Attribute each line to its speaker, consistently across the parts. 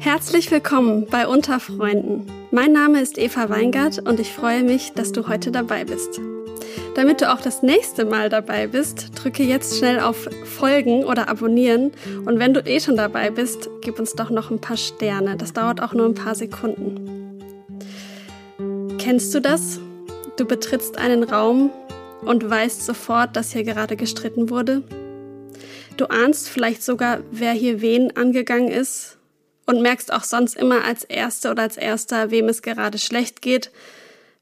Speaker 1: Herzlich willkommen bei Unterfreunden. Mein Name ist Eva Weingart und ich freue mich, dass du heute dabei bist. Damit du auch das nächste Mal dabei bist, drücke jetzt schnell auf Folgen oder Abonnieren und wenn du eh schon dabei bist, gib uns doch noch ein paar Sterne. Das dauert auch nur ein paar Sekunden. Kennst du das? Du betrittst einen Raum und weißt sofort, dass hier gerade gestritten wurde. Du ahnst vielleicht sogar, wer hier wen angegangen ist und merkst auch sonst immer als Erste oder als Erster, wem es gerade schlecht geht,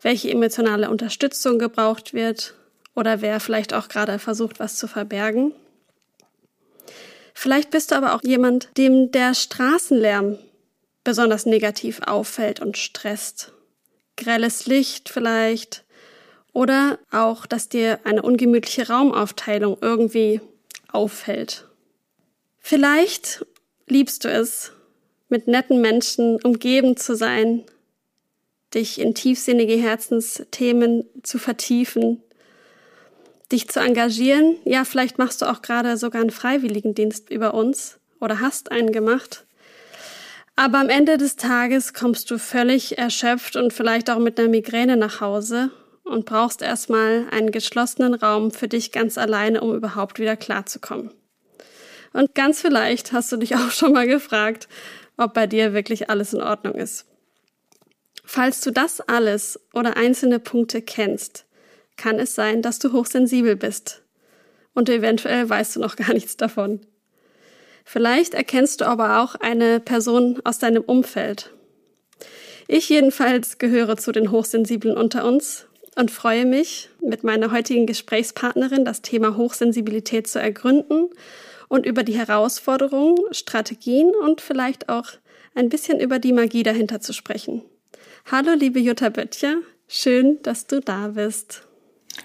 Speaker 1: welche emotionale Unterstützung gebraucht wird oder wer vielleicht auch gerade versucht, was zu verbergen. Vielleicht bist du aber auch jemand, dem der Straßenlärm besonders negativ auffällt und stresst. Grelles Licht vielleicht oder auch, dass dir eine ungemütliche Raumaufteilung irgendwie auffällt. Vielleicht liebst du es, mit netten Menschen umgeben zu sein, dich in tiefsinnige Herzensthemen zu vertiefen, dich zu engagieren. Ja, vielleicht machst du auch gerade sogar einen Freiwilligendienst über uns oder hast einen gemacht. Aber am Ende des Tages kommst du völlig erschöpft und vielleicht auch mit einer Migräne nach Hause und brauchst erstmal einen geschlossenen Raum für dich ganz alleine, um überhaupt wieder klarzukommen. Und ganz vielleicht hast du dich auch schon mal gefragt, ob bei dir wirklich alles in Ordnung ist. Falls du das alles oder einzelne Punkte kennst, kann es sein, dass du hochsensibel bist. Und eventuell weißt du noch gar nichts davon. Vielleicht erkennst du aber auch eine Person aus deinem Umfeld. Ich jedenfalls gehöre zu den Hochsensiblen unter uns und freue mich, mit meiner heutigen Gesprächspartnerin das Thema Hochsensibilität zu ergründen und über die Herausforderungen, Strategien und vielleicht auch ein bisschen über die Magie dahinter zu sprechen. Hallo, liebe Jutta Böttcher, schön, dass du da bist.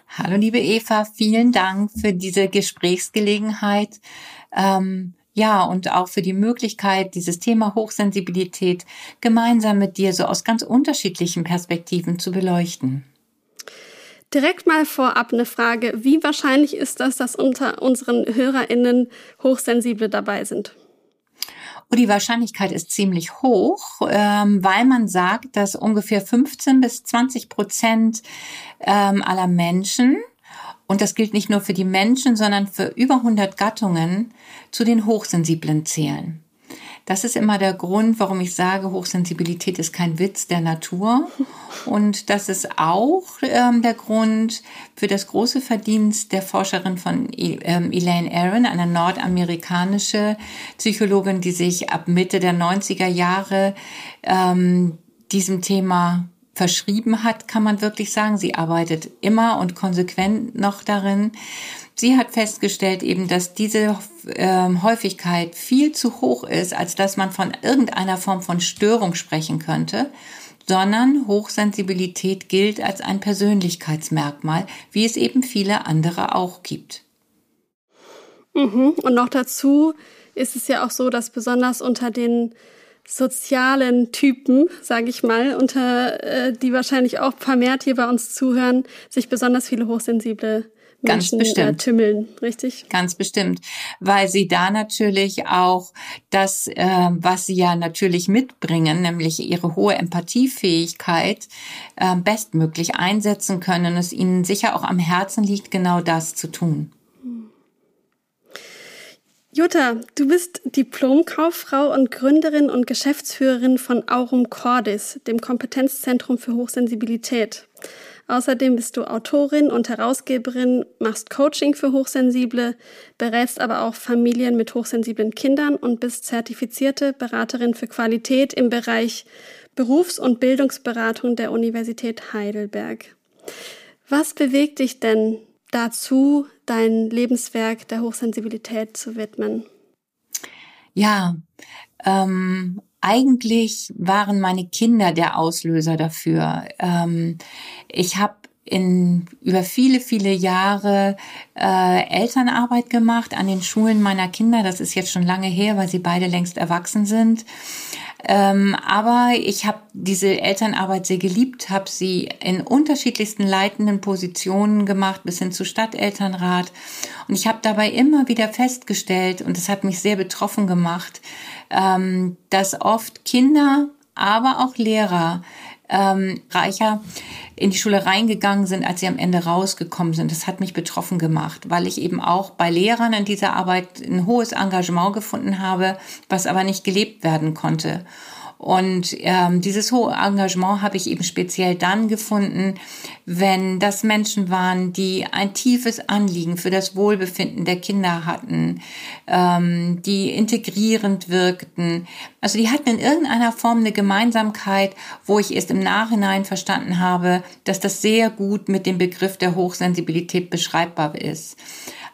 Speaker 2: Hallo, liebe Eva, vielen Dank für diese Gesprächsgelegenheit. Ähm, ja, und auch für die Möglichkeit, dieses Thema Hochsensibilität gemeinsam mit dir so aus ganz unterschiedlichen Perspektiven zu beleuchten.
Speaker 1: Direkt mal vorab eine Frage. Wie wahrscheinlich ist das, dass unter unseren HörerInnen Hochsensible dabei sind?
Speaker 2: Und die Wahrscheinlichkeit ist ziemlich hoch, ähm, weil man sagt, dass ungefähr 15 bis 20 Prozent ähm, aller Menschen, und das gilt nicht nur für die Menschen, sondern für über 100 Gattungen, zu den Hochsensiblen zählen. Das ist immer der Grund, warum ich sage, Hochsensibilität ist kein Witz der Natur. Und das ist auch ähm, der Grund für das große Verdienst der Forscherin von ähm, Elaine Aron, eine nordamerikanische Psychologin, die sich ab Mitte der 90er Jahre ähm, diesem Thema verschrieben hat, kann man wirklich sagen. Sie arbeitet immer und konsequent noch darin. Sie hat festgestellt eben, dass diese ähm, Häufigkeit viel zu hoch ist, als dass man von irgendeiner Form von Störung sprechen könnte, sondern Hochsensibilität gilt als ein Persönlichkeitsmerkmal, wie es eben viele andere auch gibt.
Speaker 1: Mhm. Und noch dazu ist es ja auch so, dass besonders unter den sozialen Typen, sage ich mal, unter äh, die wahrscheinlich auch vermehrt hier bei uns zuhören, sich besonders viele hochsensible Ganz Menschen, bestimmt. Tümmeln, richtig?
Speaker 2: Ganz bestimmt, weil sie da natürlich auch das, äh, was sie ja natürlich mitbringen, nämlich ihre hohe Empathiefähigkeit, äh, bestmöglich einsetzen können es ihnen sicher auch am Herzen liegt, genau das zu tun.
Speaker 1: Jutta, du bist Diplomkauffrau und Gründerin und Geschäftsführerin von Aurum Cordis, dem Kompetenzzentrum für Hochsensibilität. Außerdem bist du Autorin und Herausgeberin, machst Coaching für Hochsensible, berätst aber auch Familien mit hochsensiblen Kindern und bist zertifizierte Beraterin für Qualität im Bereich Berufs- und Bildungsberatung der Universität Heidelberg. Was bewegt dich denn dazu, dein Lebenswerk der Hochsensibilität zu widmen?
Speaker 2: Ja, ähm, eigentlich waren meine Kinder der Auslöser dafür. Ähm, ich habe in über viele, viele Jahre äh, Elternarbeit gemacht an den Schulen meiner Kinder. Das ist jetzt schon lange her, weil sie beide längst erwachsen sind. Ähm, aber ich habe diese Elternarbeit sehr geliebt, habe sie in unterschiedlichsten leitenden Positionen gemacht, bis hin zu Stadtelternrat. Und ich habe dabei immer wieder festgestellt, und das hat mich sehr betroffen gemacht, ähm, dass oft Kinder, aber auch Lehrer ähm, reicher in die Schule reingegangen sind, als sie am Ende rausgekommen sind. Das hat mich betroffen gemacht, weil ich eben auch bei Lehrern in dieser Arbeit ein hohes Engagement gefunden habe, was aber nicht gelebt werden konnte. Und ähm, dieses hohe Engagement habe ich eben speziell dann gefunden, wenn das Menschen waren, die ein tiefes Anliegen für das Wohlbefinden der Kinder hatten, ähm, die integrierend wirkten. Also die hatten in irgendeiner Form eine Gemeinsamkeit, wo ich erst im Nachhinein verstanden habe, dass das sehr gut mit dem Begriff der Hochsensibilität beschreibbar ist.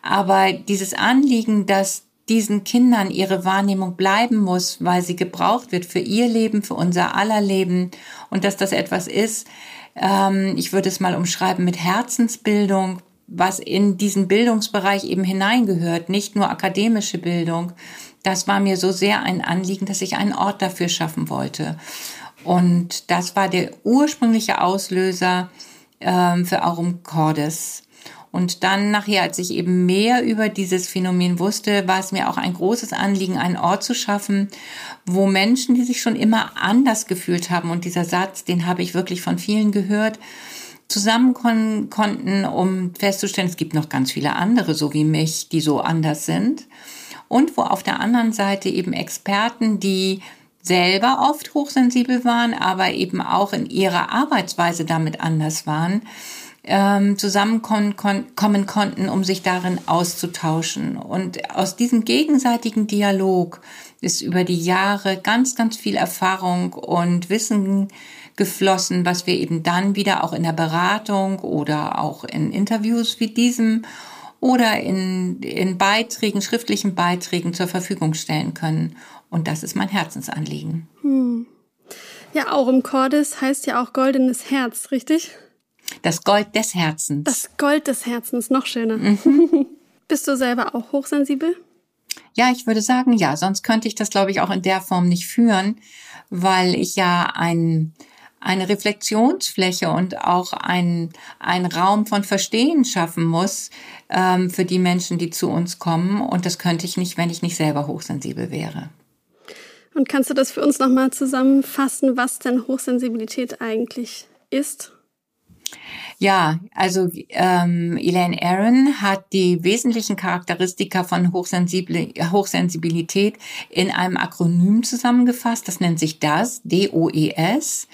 Speaker 2: Aber dieses Anliegen, dass diesen Kindern ihre Wahrnehmung bleiben muss, weil sie gebraucht wird für ihr Leben, für unser aller Leben und dass das etwas ist, ähm, ich würde es mal umschreiben mit Herzensbildung, was in diesen Bildungsbereich eben hineingehört, nicht nur akademische Bildung. Das war mir so sehr ein Anliegen, dass ich einen Ort dafür schaffen wollte. Und das war der ursprüngliche Auslöser ähm, für Aurum Cordis. Und dann nachher, als ich eben mehr über dieses Phänomen wusste, war es mir auch ein großes Anliegen, einen Ort zu schaffen, wo Menschen, die sich schon immer anders gefühlt haben, und dieser Satz, den habe ich wirklich von vielen gehört, zusammenkommen konnten, um festzustellen, es gibt noch ganz viele andere, so wie mich, die so anders sind. Und wo auf der anderen Seite eben Experten, die selber oft hochsensibel waren, aber eben auch in ihrer Arbeitsweise damit anders waren, ähm, zusammenkommen kon konnten, um sich darin auszutauschen. Und aus diesem gegenseitigen Dialog ist über die Jahre ganz, ganz viel Erfahrung und Wissen geflossen, was wir eben dann wieder auch in der Beratung oder auch in Interviews wie diesem oder in, in Beiträgen, schriftlichen Beiträgen zur Verfügung stellen können. Und das ist mein Herzensanliegen. Hm.
Speaker 1: Ja, Aurum Cordis heißt ja auch goldenes Herz, richtig?
Speaker 2: Das Gold des Herzens.
Speaker 1: Das Gold des Herzens, noch schöner. Mhm. Bist du selber auch hochsensibel?
Speaker 2: Ja, ich würde sagen, ja. Sonst könnte ich das, glaube ich, auch in der Form nicht führen, weil ich ja ein, eine Reflexionsfläche und auch ein, ein Raum von Verstehen schaffen muss ähm, für die Menschen, die zu uns kommen. Und das könnte ich nicht, wenn ich nicht selber hochsensibel wäre.
Speaker 1: Und kannst du das für uns nochmal zusammenfassen, was denn Hochsensibilität eigentlich ist?
Speaker 2: Ja, also ähm, Elaine Aaron hat die wesentlichen Charakteristika von Hochsensibilität in einem Akronym zusammengefasst. Das nennt sich DAS, D-O-E-S.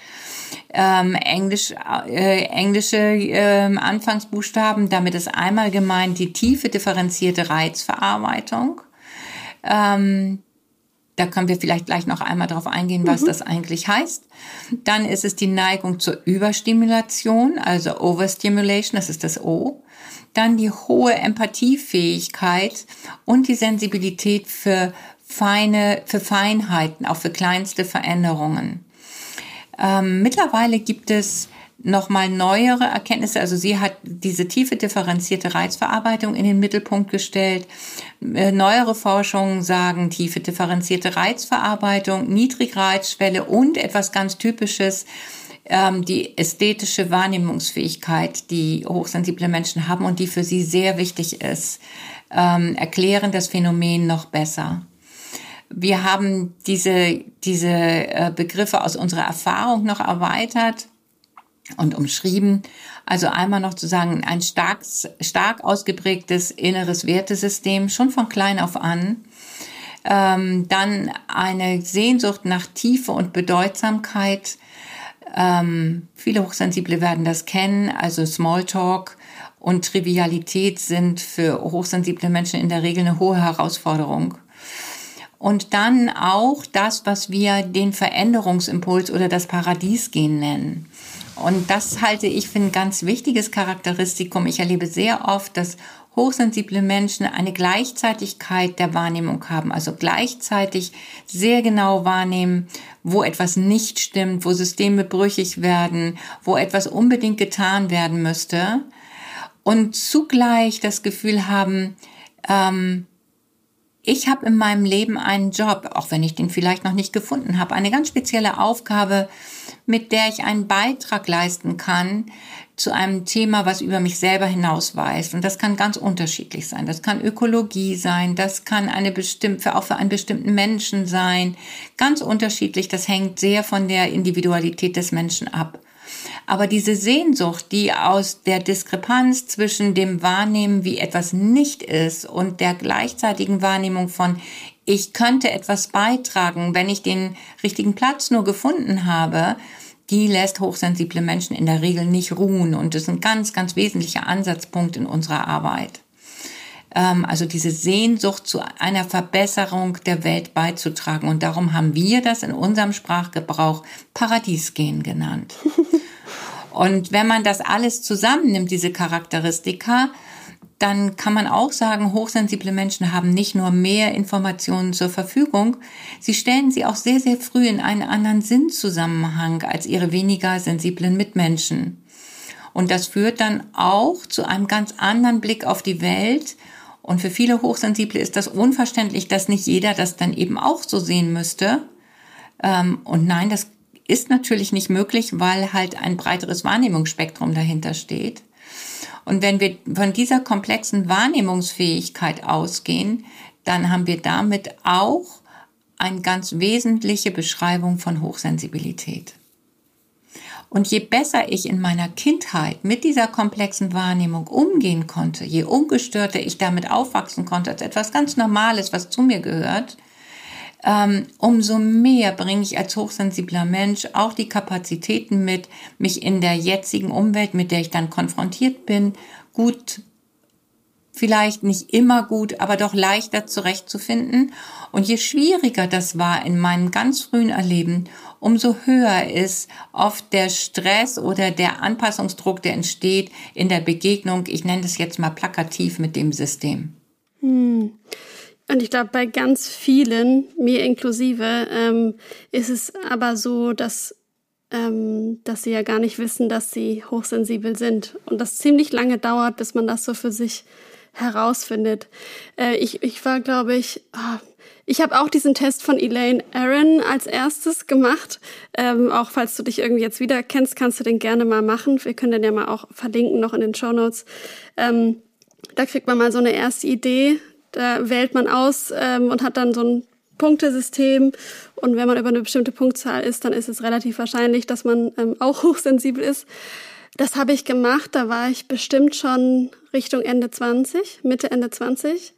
Speaker 2: Ähm, Englisch, äh, englische äh, Anfangsbuchstaben. Damit ist einmal gemeint die tiefe differenzierte Reizverarbeitung. Ähm, da können wir vielleicht gleich noch einmal darauf eingehen, was mhm. das eigentlich heißt. Dann ist es die Neigung zur Überstimulation, also Overstimulation, das ist das O. Dann die hohe Empathiefähigkeit und die Sensibilität für feine, für Feinheiten, auch für kleinste Veränderungen. Ähm, mittlerweile gibt es nochmal neuere Erkenntnisse. Also sie hat diese tiefe differenzierte Reizverarbeitung in den Mittelpunkt gestellt. Äh, neuere Forschungen sagen tiefe differenzierte Reizverarbeitung, Niedrigreizschwelle und etwas ganz Typisches, ähm, die ästhetische Wahrnehmungsfähigkeit, die hochsensible Menschen haben und die für sie sehr wichtig ist, ähm, erklären das Phänomen noch besser. Wir haben diese, diese äh, Begriffe aus unserer Erfahrung noch erweitert und umschrieben. Also einmal noch zu sagen, ein stark, stark ausgeprägtes inneres Wertesystem, schon von klein auf an. Ähm, dann eine Sehnsucht nach Tiefe und Bedeutsamkeit. Ähm, viele Hochsensible werden das kennen, also Smalltalk und Trivialität sind für hochsensible Menschen in der Regel eine hohe Herausforderung. Und dann auch das, was wir den Veränderungsimpuls oder das Paradiesgehen nennen. Und das halte ich für ein ganz wichtiges Charakteristikum. Ich erlebe sehr oft, dass hochsensible Menschen eine Gleichzeitigkeit der Wahrnehmung haben, also gleichzeitig sehr genau wahrnehmen, wo etwas nicht stimmt, wo Systeme brüchig werden, wo etwas unbedingt getan werden müsste und zugleich das Gefühl haben, ähm, ich habe in meinem Leben einen Job, auch wenn ich den vielleicht noch nicht gefunden habe, eine ganz spezielle Aufgabe, mit der ich einen Beitrag leisten kann zu einem Thema, was über mich selber hinausweist. Und das kann ganz unterschiedlich sein. Das kann Ökologie sein, das kann eine bestimmte, auch für einen bestimmten Menschen sein. Ganz unterschiedlich. Das hängt sehr von der Individualität des Menschen ab. Aber diese Sehnsucht, die aus der Diskrepanz zwischen dem Wahrnehmen, wie etwas nicht ist, und der gleichzeitigen Wahrnehmung von, ich könnte etwas beitragen, wenn ich den richtigen Platz nur gefunden habe, die lässt hochsensible Menschen in der Regel nicht ruhen. Und das ist ein ganz, ganz wesentlicher Ansatzpunkt in unserer Arbeit ähm, also diese Sehnsucht zu einer Verbesserung der Welt beizutragen. Und darum haben wir das in unserem Sprachgebrauch Paradiesgehen genannt. Und wenn man das alles zusammennimmt, diese Charakteristika, dann kann man auch sagen, hochsensible Menschen haben nicht nur mehr Informationen zur Verfügung, sie stellen sie auch sehr, sehr früh in einen anderen Sinnzusammenhang als ihre weniger sensiblen Mitmenschen. Und das führt dann auch zu einem ganz anderen Blick auf die Welt. Und für viele Hochsensible ist das unverständlich, dass nicht jeder das dann eben auch so sehen müsste. Ähm, und nein, das ist natürlich nicht möglich, weil halt ein breiteres Wahrnehmungsspektrum dahinter steht. Und wenn wir von dieser komplexen Wahrnehmungsfähigkeit ausgehen, dann haben wir damit auch eine ganz wesentliche Beschreibung von Hochsensibilität. Und je besser ich in meiner Kindheit mit dieser komplexen Wahrnehmung umgehen konnte, je ungestörter ich damit aufwachsen konnte als etwas ganz Normales, was zu mir gehört, umso mehr bringe ich als hochsensibler Mensch auch die Kapazitäten mit, mich in der jetzigen Umwelt, mit der ich dann konfrontiert bin, gut, vielleicht nicht immer gut, aber doch leichter zurechtzufinden. Und je schwieriger das war in meinem ganz frühen Erleben, umso höher ist oft der Stress oder der Anpassungsdruck, der entsteht in der Begegnung, ich nenne das jetzt mal plakativ mit dem System.
Speaker 1: Hm. Und ich glaube, bei ganz vielen, mir inklusive, ähm, ist es aber so, dass, ähm, dass sie ja gar nicht wissen, dass sie hochsensibel sind. Und das ziemlich lange dauert, bis man das so für sich herausfindet. Äh, ich, ich war, glaube ich, oh, ich habe auch diesen Test von Elaine Aaron als erstes gemacht. Ähm, auch falls du dich irgendwie jetzt wieder kennst, kannst du den gerne mal machen. Wir können den ja mal auch verlinken noch in den Show Notes. Ähm, da kriegt man mal so eine erste Idee da wählt man aus ähm, und hat dann so ein Punktesystem. Und wenn man über eine bestimmte Punktzahl ist, dann ist es relativ wahrscheinlich, dass man ähm, auch hochsensibel ist. Das habe ich gemacht, da war ich bestimmt schon Richtung Ende 20, Mitte, Ende 20.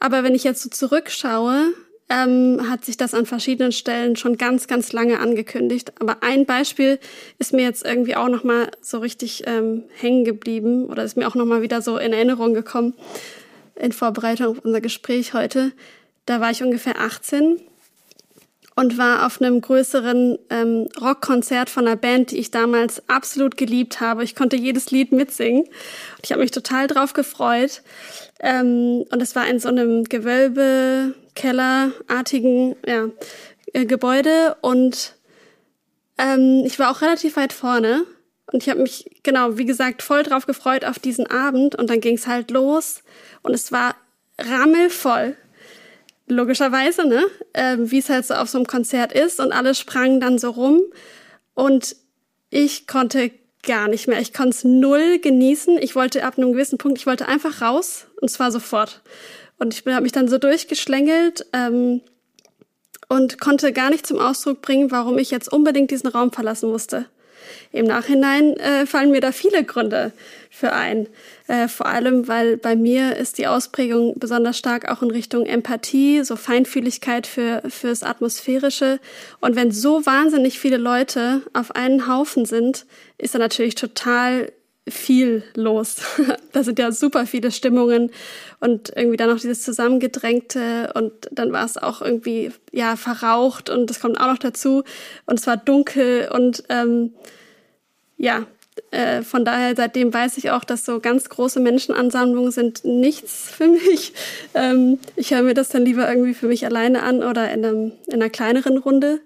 Speaker 1: Aber wenn ich jetzt so zurückschaue, ähm, hat sich das an verschiedenen Stellen schon ganz, ganz lange angekündigt. Aber ein Beispiel ist mir jetzt irgendwie auch nochmal so richtig ähm, hängen geblieben oder ist mir auch nochmal wieder so in Erinnerung gekommen in Vorbereitung auf unser Gespräch heute. Da war ich ungefähr 18 und war auf einem größeren ähm, Rockkonzert von einer Band, die ich damals absolut geliebt habe. Ich konnte jedes Lied mitsingen und ich habe mich total drauf gefreut. Ähm, und es war in so einem Gewölbe, Kellerartigen ja, äh, Gebäude und ähm, ich war auch relativ weit vorne und ich habe mich, genau, wie gesagt, voll drauf gefreut auf diesen Abend und dann ging es halt los und es war rammelvoll. Logischerweise, ne? Ähm, Wie es halt so auf so einem Konzert ist und alle sprangen dann so rum und ich konnte gar nicht mehr. Ich konnte es null genießen. Ich wollte ab einem gewissen Punkt, ich wollte einfach raus und zwar sofort. Und ich habe mich dann so durchgeschlängelt ähm, und konnte gar nicht zum Ausdruck bringen, warum ich jetzt unbedingt diesen Raum verlassen musste. Im Nachhinein äh, fallen mir da viele Gründe für ein. Äh, vor allem, weil bei mir ist die Ausprägung besonders stark auch in Richtung Empathie, so Feinfühligkeit für, fürs Atmosphärische. Und wenn so wahnsinnig viele Leute auf einen Haufen sind, ist da natürlich total viel los. da sind ja super viele Stimmungen und irgendwie dann noch dieses Zusammengedrängte und dann war es auch irgendwie ja verraucht und das kommt auch noch dazu und es war dunkel und ähm, ja, äh, von daher seitdem weiß ich auch, dass so ganz große Menschenansammlungen sind nichts für mich. Ähm, ich höre mir das dann lieber irgendwie für mich alleine an oder in, einem, in einer kleineren Runde.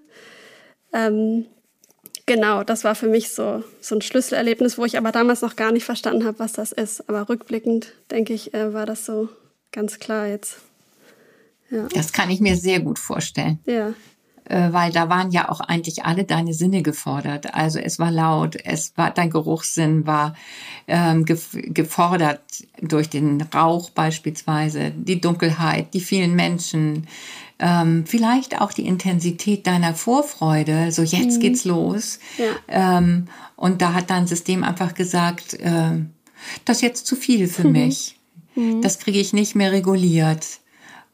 Speaker 1: Ähm, Genau, das war für mich so, so ein Schlüsselerlebnis, wo ich aber damals noch gar nicht verstanden habe, was das ist. Aber rückblickend, denke ich, äh, war das so ganz klar jetzt.
Speaker 2: Ja. Das kann ich mir sehr gut vorstellen.
Speaker 1: Ja.
Speaker 2: Äh, weil da waren ja auch eigentlich alle deine Sinne gefordert. Also es war laut, es war dein Geruchssinn war ähm, gefordert durch den Rauch beispielsweise, die Dunkelheit, die vielen Menschen, ähm, vielleicht auch die Intensität deiner Vorfreude, so jetzt mhm. geht's los. Ja. Ähm, und da hat dein System einfach gesagt, äh, das ist jetzt zu viel für mhm. mich. Mhm. Das kriege ich nicht mehr reguliert.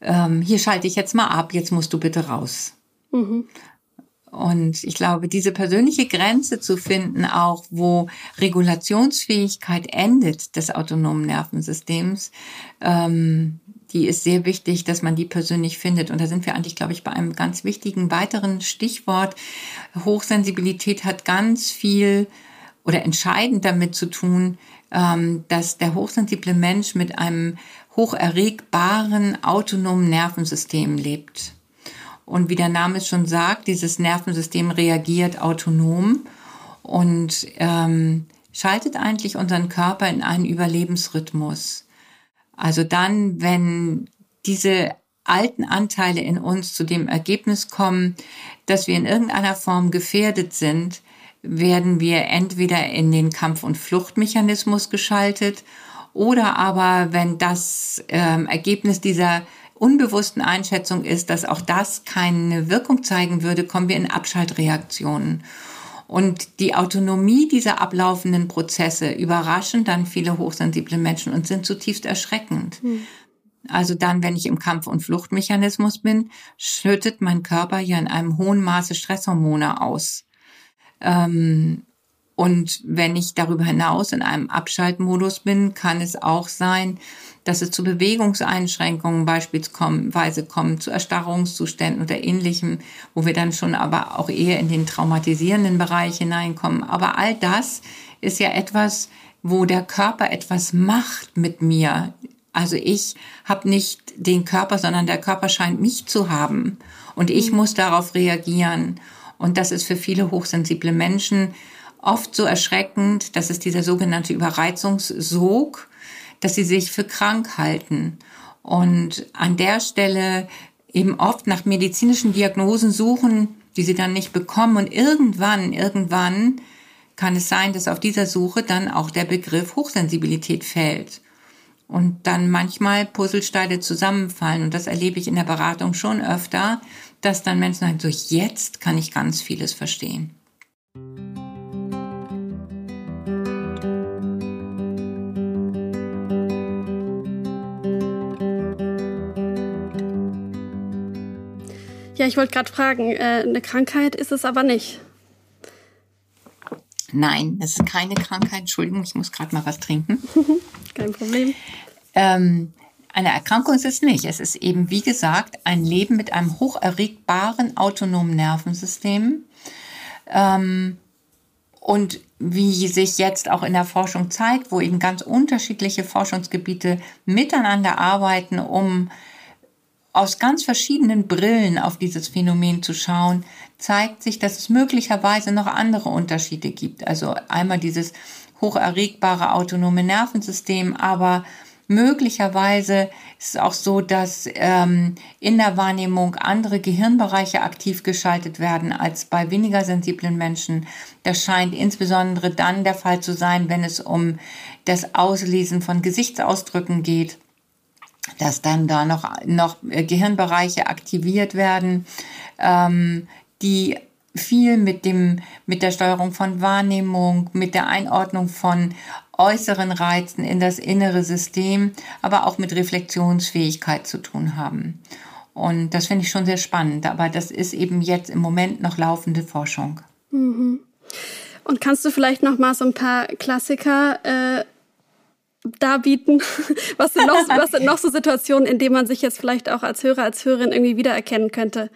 Speaker 2: Ähm, hier schalte ich jetzt mal ab, jetzt musst du bitte raus. Mhm. Und ich glaube, diese persönliche Grenze zu finden, auch wo Regulationsfähigkeit endet des autonomen Nervensystems, ähm, die ist sehr wichtig, dass man die persönlich findet. Und da sind wir eigentlich, glaube ich, bei einem ganz wichtigen weiteren Stichwort. Hochsensibilität hat ganz viel oder entscheidend damit zu tun, ähm, dass der hochsensible Mensch mit einem hocherregbaren autonomen Nervensystem lebt. Und wie der Name es schon sagt, dieses Nervensystem reagiert autonom und ähm, schaltet eigentlich unseren Körper in einen Überlebensrhythmus. Also dann, wenn diese alten Anteile in uns zu dem Ergebnis kommen, dass wir in irgendeiner Form gefährdet sind, werden wir entweder in den Kampf- und Fluchtmechanismus geschaltet oder aber, wenn das ähm, Ergebnis dieser unbewussten Einschätzung ist, dass auch das keine Wirkung zeigen würde, kommen wir in Abschaltreaktionen. Und die Autonomie dieser ablaufenden Prozesse überraschen dann viele hochsensible Menschen und sind zutiefst erschreckend. Hm. Also dann, wenn ich im Kampf- und Fluchtmechanismus bin, schüttet mein Körper ja in einem hohen Maße Stresshormone aus. Ähm, und wenn ich darüber hinaus in einem Abschaltmodus bin, kann es auch sein, dass es zu Bewegungseinschränkungen beispielsweise kommt, zu Erstarrungszuständen oder ähnlichem, wo wir dann schon aber auch eher in den traumatisierenden Bereich hineinkommen. Aber all das ist ja etwas, wo der Körper etwas macht mit mir. Also ich habe nicht den Körper, sondern der Körper scheint mich zu haben. Und ich mhm. muss darauf reagieren. Und das ist für viele hochsensible Menschen oft so erschreckend, dass es dieser sogenannte Überreizungssog, dass sie sich für krank halten. Und an der Stelle eben oft nach medizinischen Diagnosen suchen, die sie dann nicht bekommen. Und irgendwann, irgendwann kann es sein, dass auf dieser Suche dann auch der Begriff Hochsensibilität fällt. Und dann manchmal Puzzlesteine zusammenfallen. Und das erlebe ich in der Beratung schon öfter, dass dann Menschen sagen, so jetzt kann ich ganz vieles verstehen.
Speaker 1: Ja, ich wollte gerade fragen, äh, eine Krankheit ist es aber nicht.
Speaker 2: Nein, es ist keine Krankheit. Entschuldigung, ich muss gerade mal was trinken.
Speaker 1: Kein Problem.
Speaker 2: Ähm, eine Erkrankung ist es nicht. Es ist eben, wie gesagt, ein Leben mit einem hocherregbaren autonomen Nervensystem. Ähm, und wie sich jetzt auch in der Forschung zeigt, wo eben ganz unterschiedliche Forschungsgebiete miteinander arbeiten, um aus ganz verschiedenen Brillen auf dieses Phänomen zu schauen, zeigt sich, dass es möglicherweise noch andere Unterschiede gibt. Also einmal dieses hocherregbare autonome Nervensystem, aber möglicherweise ist es auch so, dass ähm, in der Wahrnehmung andere Gehirnbereiche aktiv geschaltet werden als bei weniger sensiblen Menschen. Das scheint insbesondere dann der Fall zu sein, wenn es um das Auslesen von Gesichtsausdrücken geht dass dann da noch, noch äh, Gehirnbereiche aktiviert werden, ähm, die viel mit dem, mit der Steuerung von Wahrnehmung, mit der Einordnung von äußeren Reizen in das innere System, aber auch mit Reflexionsfähigkeit zu tun haben. Und das finde ich schon sehr spannend, aber das ist eben jetzt im Moment noch laufende Forschung.
Speaker 1: Mhm. Und kannst du vielleicht noch mal so ein paar Klassiker äh, darbieten? Was sind, noch, was sind noch so Situationen, in denen man sich jetzt vielleicht auch als Hörer, als Hörerin irgendwie wiedererkennen könnte?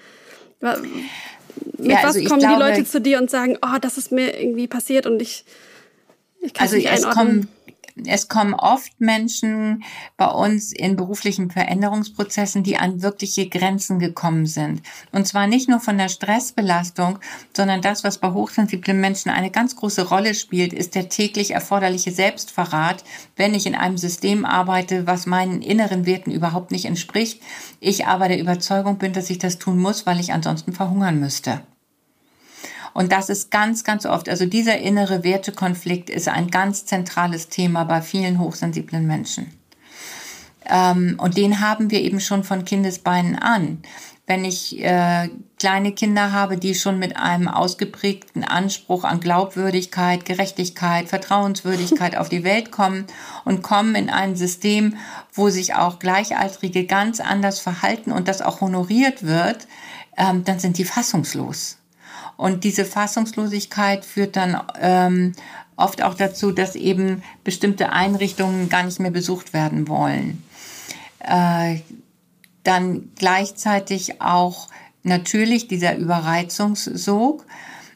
Speaker 1: Mit ja, also was kommen glaube, die Leute zu dir und sagen, oh, das ist mir irgendwie passiert und ich, ich kann also es nicht einordnen?
Speaker 2: Kommen, es kommen oft Menschen bei uns in beruflichen Veränderungsprozessen, die an wirkliche Grenzen gekommen sind. Und zwar nicht nur von der Stressbelastung, sondern das, was bei hochsensiblen Menschen eine ganz große Rolle spielt, ist der täglich erforderliche Selbstverrat, wenn ich in einem System arbeite, was meinen inneren Werten überhaupt nicht entspricht. Ich aber der Überzeugung bin, dass ich das tun muss, weil ich ansonsten verhungern müsste. Und das ist ganz, ganz oft, also dieser innere Wertekonflikt ist ein ganz zentrales Thema bei vielen hochsensiblen Menschen. Ähm, und den haben wir eben schon von Kindesbeinen an. Wenn ich äh, kleine Kinder habe, die schon mit einem ausgeprägten Anspruch an Glaubwürdigkeit, Gerechtigkeit, Vertrauenswürdigkeit auf die Welt kommen und kommen in ein System, wo sich auch Gleichaltrige ganz anders verhalten und das auch honoriert wird, ähm, dann sind die fassungslos. Und diese Fassungslosigkeit führt dann ähm, oft auch dazu, dass eben bestimmte Einrichtungen gar nicht mehr besucht werden wollen. Äh, dann gleichzeitig auch natürlich dieser Überreizungssog.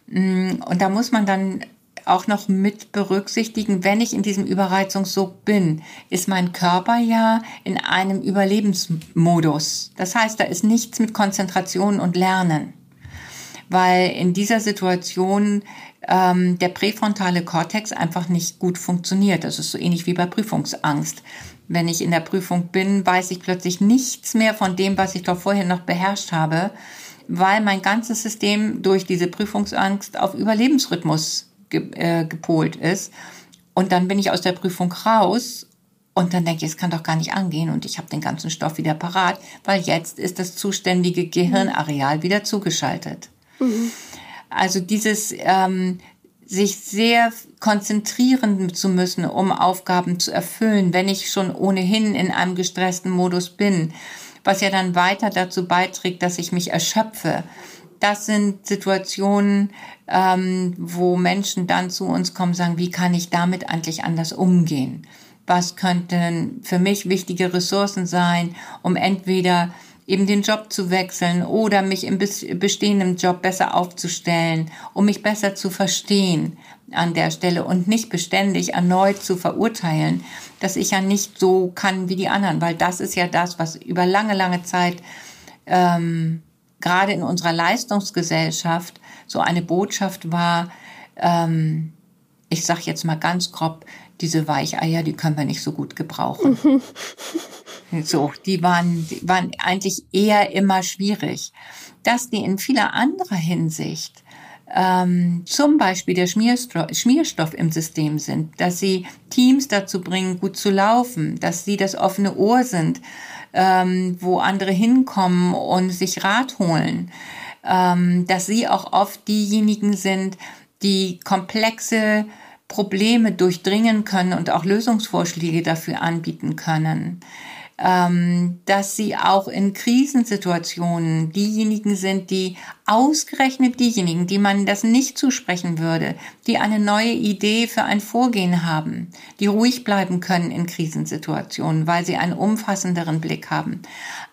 Speaker 2: Mm, und da muss man dann auch noch mit berücksichtigen, wenn ich in diesem Überreizungssog bin, ist mein Körper ja in einem Überlebensmodus. Das heißt, da ist nichts mit Konzentration und Lernen weil in dieser Situation ähm, der präfrontale Kortex einfach nicht gut funktioniert. Das ist so ähnlich wie bei Prüfungsangst. Wenn ich in der Prüfung bin, weiß ich plötzlich nichts mehr von dem, was ich doch vorher noch beherrscht habe, weil mein ganzes System durch diese Prüfungsangst auf Überlebensrhythmus ge äh, gepolt ist. Und dann bin ich aus der Prüfung raus und dann denke ich, es kann doch gar nicht angehen und ich habe den ganzen Stoff wieder parat, weil jetzt ist das zuständige Gehirnareal wieder zugeschaltet. Mhm. Also dieses ähm, sich sehr konzentrieren zu müssen, um Aufgaben zu erfüllen, wenn ich schon ohnehin in einem gestressten Modus bin, was ja dann weiter dazu beiträgt, dass ich mich erschöpfe. Das sind Situationen, ähm, wo Menschen dann zu uns kommen, sagen, wie kann ich damit eigentlich anders umgehen? Was könnten für mich wichtige Ressourcen sein, um entweder eben den Job zu wechseln oder mich im bestehenden Job besser aufzustellen, um mich besser zu verstehen an der Stelle und nicht beständig erneut zu verurteilen, dass ich ja nicht so kann wie die anderen, weil das ist ja das, was über lange, lange Zeit ähm, gerade in unserer Leistungsgesellschaft so eine Botschaft war, ähm, ich sage jetzt mal ganz grob, diese Weicheier, die können wir nicht so gut gebrauchen. So, die waren, die waren eigentlich eher immer schwierig. Dass die in vieler anderer Hinsicht ähm, zum Beispiel der Schmierstoff, Schmierstoff im System sind, dass sie Teams dazu bringen, gut zu laufen, dass sie das offene Ohr sind, ähm, wo andere hinkommen und sich Rat holen, ähm, dass sie auch oft diejenigen sind, die komplexe Probleme durchdringen können und auch Lösungsvorschläge dafür anbieten können dass sie auch in Krisensituationen diejenigen sind, die ausgerechnet diejenigen, die man das nicht zusprechen würde, die eine neue Idee für ein Vorgehen haben, die ruhig bleiben können in Krisensituationen, weil sie einen umfassenderen Blick haben.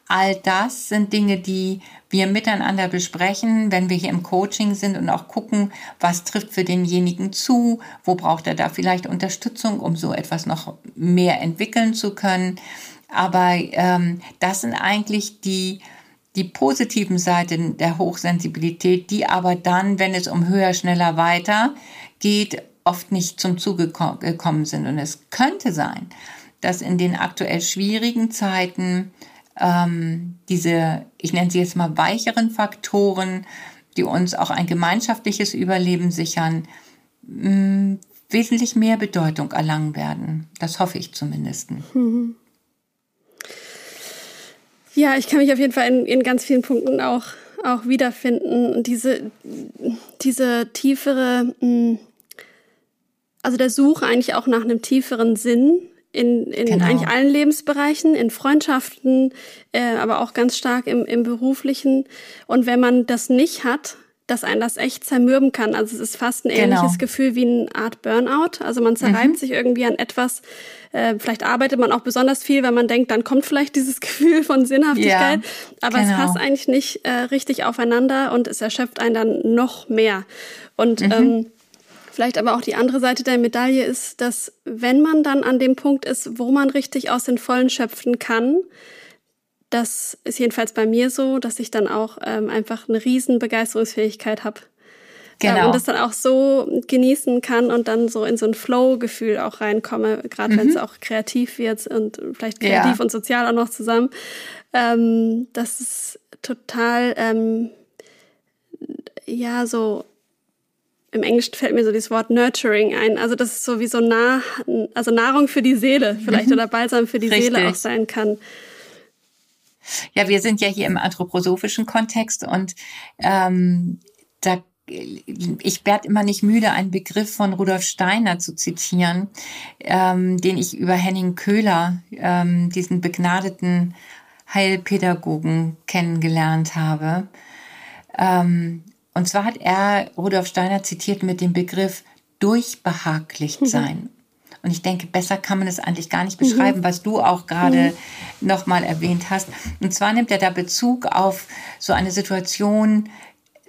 Speaker 2: All das sind Dinge, die wir miteinander besprechen, wenn wir hier im Coaching sind und auch gucken, was trifft für denjenigen zu, wo braucht er da vielleicht Unterstützung, um so etwas noch mehr entwickeln zu können. Aber ähm, das sind eigentlich die, die positiven Seiten der Hochsensibilität, die aber dann, wenn es um höher, schneller, weiter geht, oft nicht zum Zuge gekommen sind. Und es könnte sein, dass in den aktuell schwierigen Zeiten ähm, diese, ich nenne sie jetzt mal weicheren Faktoren, die uns auch ein gemeinschaftliches Überleben sichern, mh, mm, wesentlich mehr Bedeutung erlangen werden. Das hoffe ich zumindest. Mhm.
Speaker 1: Ja, ich kann mich auf jeden Fall in, in ganz vielen Punkten auch, auch wiederfinden. Diese, diese tiefere, mm, also der Suche eigentlich auch nach einem tieferen Sinn in, in genau. eigentlich allen Lebensbereichen, in Freundschaften, äh, aber auch ganz stark im, im beruflichen. Und wenn man das nicht hat, dass einen das echt zermürben kann. Also es ist fast ein genau. ähnliches genau. Gefühl wie eine Art Burnout. Also man zerreibt mhm. sich irgendwie an etwas. Äh, vielleicht arbeitet man auch besonders viel, wenn man denkt, dann kommt vielleicht dieses Gefühl von Sinnhaftigkeit. Ja, aber genau. es passt eigentlich nicht äh, richtig aufeinander und es erschöpft einen dann noch mehr. Und mhm. ähm, Vielleicht aber auch die andere Seite der Medaille ist, dass wenn man dann an dem Punkt ist, wo man richtig aus den Vollen schöpfen kann, das ist jedenfalls bei mir so, dass ich dann auch ähm, einfach eine riesen Begeisterungsfähigkeit habe. Genau. Ähm, und das dann auch so genießen kann und dann so in so ein Flow-Gefühl auch reinkomme, gerade mhm. wenn es auch kreativ wird und vielleicht kreativ ja. und sozial auch noch zusammen. Ähm, das ist total, ähm, ja, so im Englischen fällt mir so das Wort nurturing ein. Also das ist so wie so nah, also Nahrung für die Seele vielleicht mhm. oder Balsam für die Richtig. Seele auch sein kann.
Speaker 2: Ja, wir sind ja hier im anthroposophischen Kontext und ähm, da ich werde immer nicht müde, einen Begriff von Rudolf Steiner zu zitieren, ähm, den ich über Henning Köhler, ähm, diesen begnadeten Heilpädagogen, kennengelernt habe. Ähm, und zwar hat er Rudolf Steiner zitiert mit dem Begriff durchbehaglich sein. Mhm. Und ich denke, besser kann man es eigentlich gar nicht beschreiben, mhm. was du auch gerade mhm. nochmal erwähnt hast. Und zwar nimmt er da Bezug auf so eine Situation,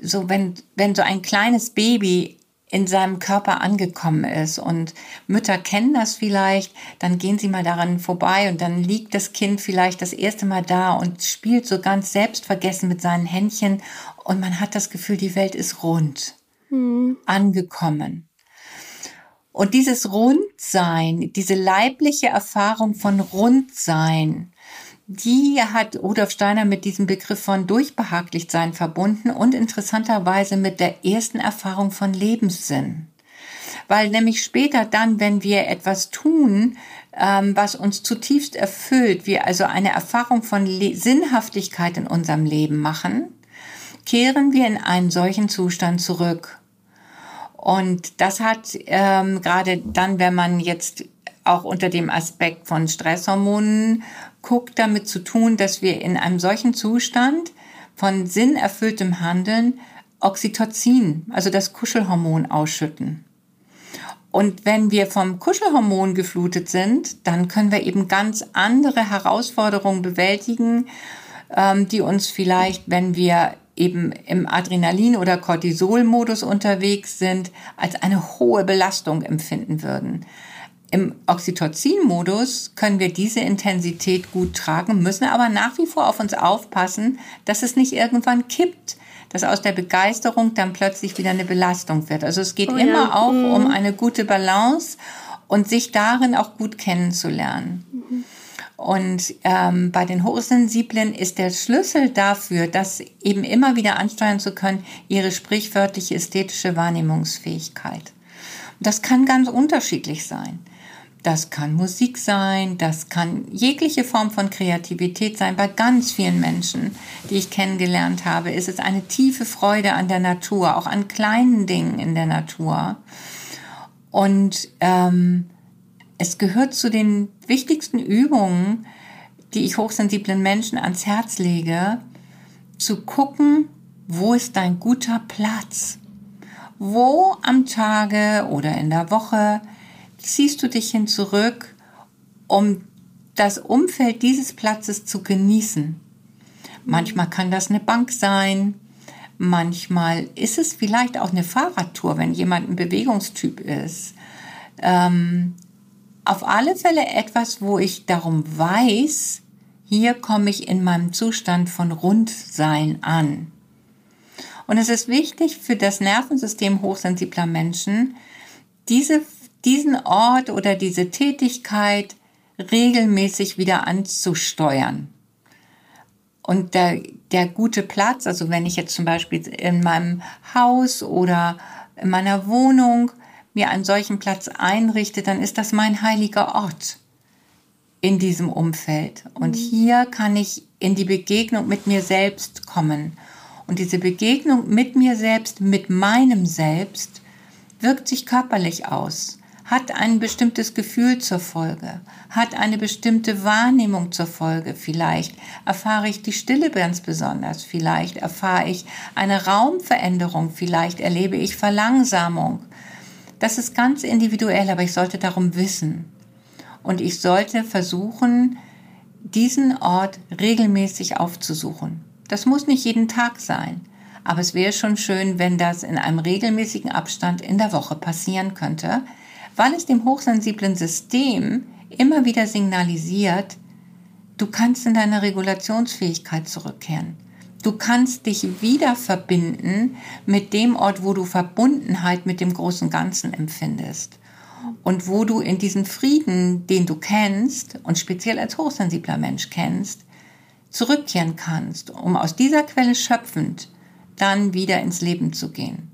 Speaker 2: so wenn, wenn so ein kleines Baby in seinem Körper angekommen ist. Und Mütter kennen das vielleicht, dann gehen sie mal daran vorbei und dann liegt das Kind vielleicht das erste Mal da und spielt so ganz selbstvergessen mit seinen Händchen und man hat das Gefühl, die Welt ist rund, mhm. angekommen. Und dieses Rundsein, diese leibliche Erfahrung von Rundsein, die hat Rudolf Steiner mit diesem Begriff von Durchbehaglichsein verbunden und interessanterweise mit der ersten Erfahrung von Lebenssinn. Weil nämlich später dann, wenn wir etwas tun, ähm, was uns zutiefst erfüllt, wir also eine Erfahrung von Sinnhaftigkeit in unserem Leben machen, kehren wir in einen solchen Zustand zurück. Und das hat ähm, gerade dann, wenn man jetzt auch unter dem Aspekt von Stresshormonen guckt, damit zu tun, dass wir in einem solchen Zustand von sinnerfülltem Handeln Oxytocin, also das Kuschelhormon, ausschütten. Und wenn wir vom Kuschelhormon geflutet sind, dann können wir eben ganz andere Herausforderungen bewältigen, ähm, die uns vielleicht, wenn wir eben im Adrenalin- oder Cortisol-Modus unterwegs sind, als eine hohe Belastung empfinden würden. Im Oxytocin-Modus können wir diese Intensität gut tragen, müssen aber nach wie vor auf uns aufpassen, dass es nicht irgendwann kippt, dass aus der Begeisterung dann plötzlich wieder eine Belastung wird. Also es geht oh, immer ja. auch mhm. um eine gute Balance und sich darin auch gut kennenzulernen. Und ähm, bei den Hochsensiblen ist der Schlüssel dafür, das eben immer wieder ansteuern zu können, ihre sprichwörtliche ästhetische Wahrnehmungsfähigkeit. Das kann ganz unterschiedlich sein. Das kann Musik sein, das kann jegliche Form von Kreativität sein. Bei ganz vielen Menschen, die ich kennengelernt habe, ist es eine tiefe Freude an der Natur, auch an kleinen Dingen in der Natur. Und ähm, es gehört zu den wichtigsten Übungen, die ich hochsensiblen Menschen ans Herz lege, zu gucken, wo ist dein guter Platz? Wo am Tage oder in der Woche ziehst du dich hin zurück, um das Umfeld dieses Platzes zu genießen? Manchmal kann das eine Bank sein, manchmal ist es vielleicht auch eine Fahrradtour, wenn jemand ein Bewegungstyp ist. Ähm, auf alle Fälle etwas, wo ich darum weiß, hier komme ich in meinem Zustand von Rundsein an. Und es ist wichtig für das Nervensystem hochsensibler Menschen, diese, diesen Ort oder diese Tätigkeit regelmäßig wieder anzusteuern. Und der, der gute Platz, also wenn ich jetzt zum Beispiel in meinem Haus oder in meiner Wohnung mir einen solchen Platz einrichte, dann ist das mein heiliger Ort in diesem Umfeld. Und mhm. hier kann ich in die Begegnung mit mir selbst kommen. Und diese Begegnung mit mir selbst, mit meinem Selbst, wirkt sich körperlich aus, hat ein bestimmtes Gefühl zur Folge, hat eine bestimmte Wahrnehmung zur Folge. Vielleicht erfahre ich die Stille ganz besonders, vielleicht erfahre ich eine Raumveränderung, vielleicht erlebe ich Verlangsamung. Das ist ganz individuell, aber ich sollte darum wissen. Und ich sollte versuchen, diesen Ort regelmäßig aufzusuchen. Das muss nicht jeden Tag sein, aber es wäre schon schön, wenn das in einem regelmäßigen Abstand in der Woche passieren könnte, weil es dem hochsensiblen System immer wieder signalisiert, du kannst in deine Regulationsfähigkeit zurückkehren. Du kannst dich wieder verbinden mit dem Ort, wo du Verbundenheit mit dem großen Ganzen empfindest und wo du in diesen Frieden, den du kennst und speziell als hochsensibler Mensch kennst, zurückkehren kannst, um aus dieser Quelle schöpfend dann wieder ins Leben zu gehen.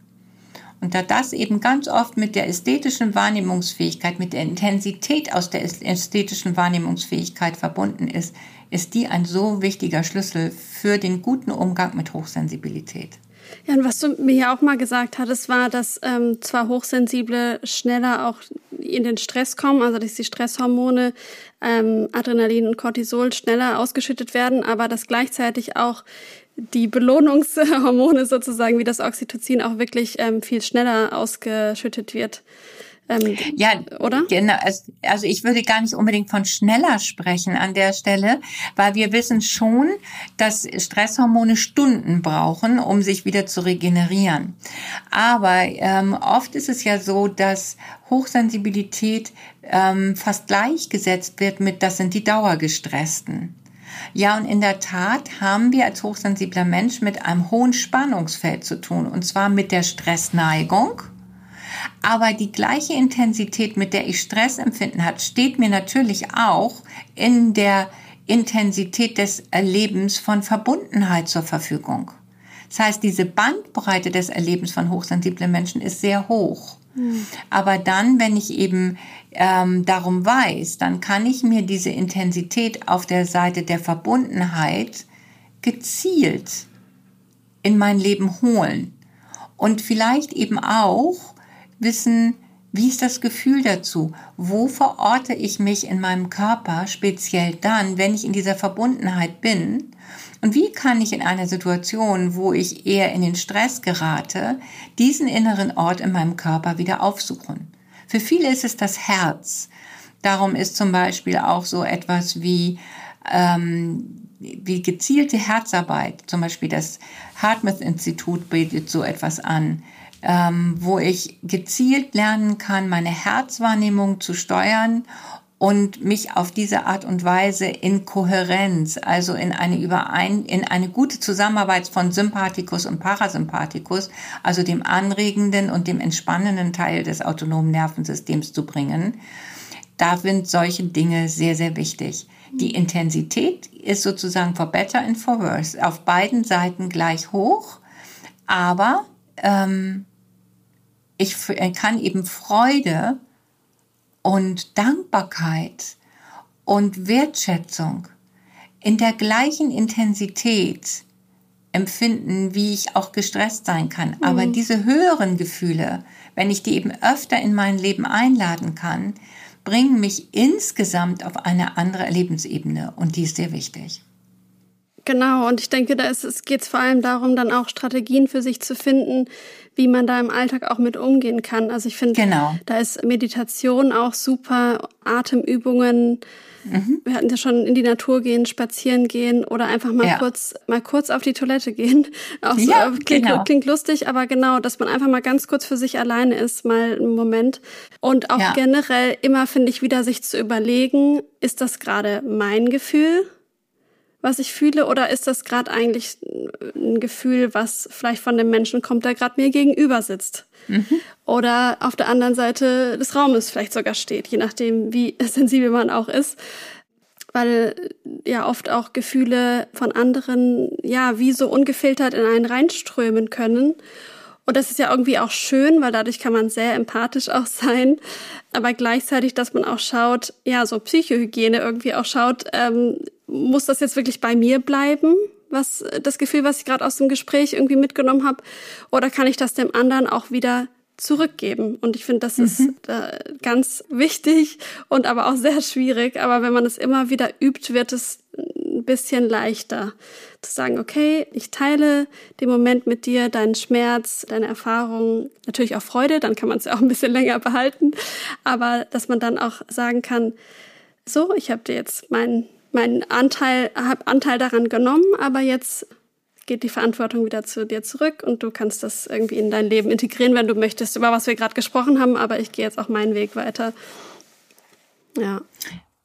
Speaker 2: Und da das eben ganz oft mit der ästhetischen Wahrnehmungsfähigkeit, mit der Intensität aus der ästhetischen Wahrnehmungsfähigkeit verbunden ist, ist die ein so wichtiger Schlüssel für den guten Umgang mit Hochsensibilität.
Speaker 1: Ja, und was du mir ja auch mal gesagt hattest, war, dass ähm, zwar Hochsensible schneller auch in den Stress kommen, also dass die Stresshormone ähm, Adrenalin und Cortisol schneller ausgeschüttet werden, aber dass gleichzeitig auch die Belohnungshormone sozusagen wie das Oxytocin auch wirklich ähm, viel schneller ausgeschüttet wird.
Speaker 2: Ähm, ja, oder? Genau. Also ich würde gar nicht unbedingt von schneller sprechen an der Stelle, weil wir wissen schon, dass Stresshormone Stunden brauchen, um sich wieder zu regenerieren. Aber ähm, oft ist es ja so, dass Hochsensibilität ähm, fast gleichgesetzt wird mit, das sind die Dauergestressten. Ja, und in der Tat haben wir als hochsensibler Mensch mit einem hohen Spannungsfeld zu tun, und zwar mit der Stressneigung aber die gleiche Intensität, mit der ich Stress empfinden hat, steht mir natürlich auch in der Intensität des Erlebens von Verbundenheit zur Verfügung. Das heißt, diese Bandbreite des Erlebens von hochsensiblen Menschen ist sehr hoch. Mhm. Aber dann, wenn ich eben ähm, darum weiß, dann kann ich mir diese Intensität auf der Seite der Verbundenheit gezielt in mein Leben holen. Und vielleicht eben auch wissen, wie ist das Gefühl dazu? Wo verorte ich mich in meinem Körper, speziell dann, wenn ich in dieser Verbundenheit bin? Und wie kann ich in einer Situation, wo ich eher in den Stress gerate, diesen inneren Ort in meinem Körper wieder aufsuchen? Für viele ist es das Herz. Darum ist zum Beispiel auch so etwas wie, ähm, wie gezielte Herzarbeit, zum Beispiel das Hartmouth-Institut bietet so etwas an ähm, wo ich gezielt lernen kann, meine Herzwahrnehmung zu steuern und mich auf diese Art und Weise in Kohärenz, also in eine Überein, in eine gute Zusammenarbeit von Sympathikus und Parasympathikus, also dem anregenden und dem entspannenden Teil des autonomen Nervensystems zu bringen. Da sind solche Dinge sehr, sehr wichtig. Die Intensität ist sozusagen for better and for worse auf beiden Seiten gleich hoch, aber ähm, ich kann eben Freude und Dankbarkeit und Wertschätzung in der gleichen Intensität empfinden, wie ich auch gestresst sein kann. Mhm. Aber diese höheren Gefühle, wenn ich die eben öfter in mein Leben einladen kann, bringen mich insgesamt auf eine andere Lebensebene und die ist sehr wichtig.
Speaker 1: Genau, und ich denke, da ist, es geht vor allem darum, dann auch Strategien für sich zu finden, wie man da im Alltag auch mit umgehen kann. Also ich finde, genau. da ist Meditation auch super, Atemübungen. Mhm. Wir hatten ja schon in die Natur gehen, spazieren gehen oder einfach mal ja. kurz, mal kurz auf die Toilette gehen. Auch so, ja, klingt, genau. klingt lustig, aber genau, dass man einfach mal ganz kurz für sich alleine ist, mal einen Moment. Und auch ja. generell immer, finde ich, wieder sich zu überlegen, ist das gerade mein Gefühl? Was ich fühle, oder ist das gerade eigentlich ein Gefühl, was vielleicht von dem Menschen kommt, der gerade mir gegenüber sitzt? Mhm. Oder auf der anderen Seite des Raumes vielleicht sogar steht, je nachdem, wie sensibel man auch ist. Weil ja oft auch Gefühle von anderen, ja, wie so ungefiltert in einen reinströmen können. Und das ist ja irgendwie auch schön, weil dadurch kann man sehr empathisch auch sein. Aber gleichzeitig, dass man auch schaut, ja, so Psychohygiene irgendwie auch schaut, ähm, muss das jetzt wirklich bei mir bleiben? was das Gefühl, was ich gerade aus dem Gespräch irgendwie mitgenommen habe, oder kann ich das dem anderen auch wieder zurückgeben. Und ich finde, das mhm. ist äh, ganz wichtig und aber auch sehr schwierig. Aber wenn man es immer wieder übt, wird es ein bisschen leichter zu sagen, okay, ich teile den Moment mit dir, deinen Schmerz, deine Erfahrungen, natürlich auch Freude, dann kann man es ja auch ein bisschen länger behalten. Aber dass man dann auch sagen kann, so, ich habe dir jetzt meinen meinen Anteil, hab Anteil daran genommen, aber jetzt geht die Verantwortung wieder zu dir zurück und du kannst das irgendwie in dein Leben integrieren, wenn du möchtest, über was wir gerade gesprochen haben, aber ich gehe jetzt auch meinen Weg weiter. Ja.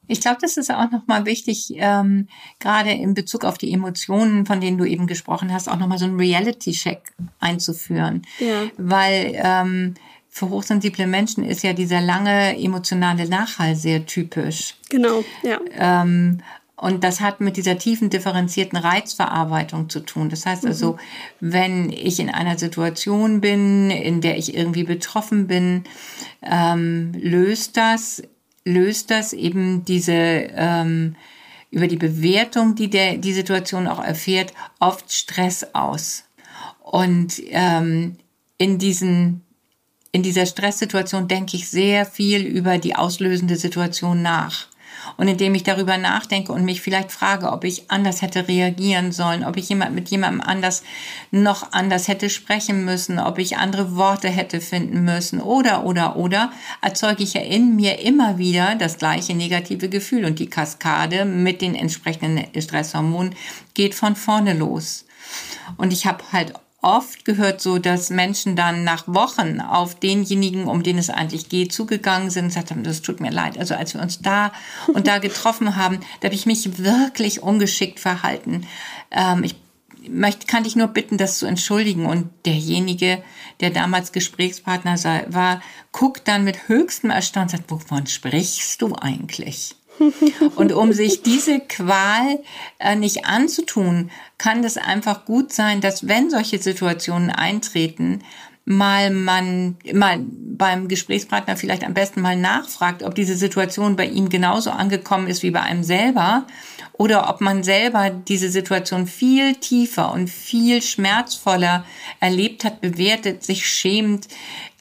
Speaker 2: Ich glaube, das ist auch nochmal wichtig, ähm, gerade in Bezug auf die Emotionen, von denen du eben gesprochen hast, auch nochmal so einen Reality-Check einzuführen. Ja. Weil ähm, für hochsensible Menschen ist ja dieser lange emotionale Nachhall sehr typisch.
Speaker 1: Genau, ja.
Speaker 2: Ähm, und das hat mit dieser tiefen differenzierten Reizverarbeitung zu tun. Das heißt also, mhm. wenn ich in einer Situation bin, in der ich irgendwie betroffen bin, ähm, löst das, löst das eben diese, ähm, über die Bewertung, die der, die Situation auch erfährt, oft Stress aus. Und ähm, in diesen in dieser Stresssituation denke ich sehr viel über die auslösende Situation nach. Und indem ich darüber nachdenke und mich vielleicht frage, ob ich anders hätte reagieren sollen, ob ich jemand mit jemandem anders noch anders hätte sprechen müssen, ob ich andere Worte hätte finden müssen oder, oder, oder, erzeuge ich ja in mir immer wieder das gleiche negative Gefühl und die Kaskade mit den entsprechenden Stresshormonen geht von vorne los. Und ich habe halt oft gehört so, dass Menschen dann nach Wochen auf denjenigen, um den es eigentlich geht, zugegangen sind und gesagt haben, das tut mir leid. Also als wir uns da und da getroffen haben, da habe ich mich wirklich ungeschickt verhalten. Ähm, ich möchte, kann dich nur bitten, das zu entschuldigen. Und derjenige, der damals Gesprächspartner war, guckt dann mit höchstem Erstaunen und sagt, wovon sprichst du eigentlich? Und um sich diese Qual äh, nicht anzutun, kann es einfach gut sein, dass wenn solche Situationen eintreten, mal man mal beim Gesprächspartner vielleicht am besten mal nachfragt, ob diese Situation bei ihm genauso angekommen ist wie bei einem selber oder ob man selber diese Situation viel tiefer und viel schmerzvoller erlebt hat, bewertet, sich schämt,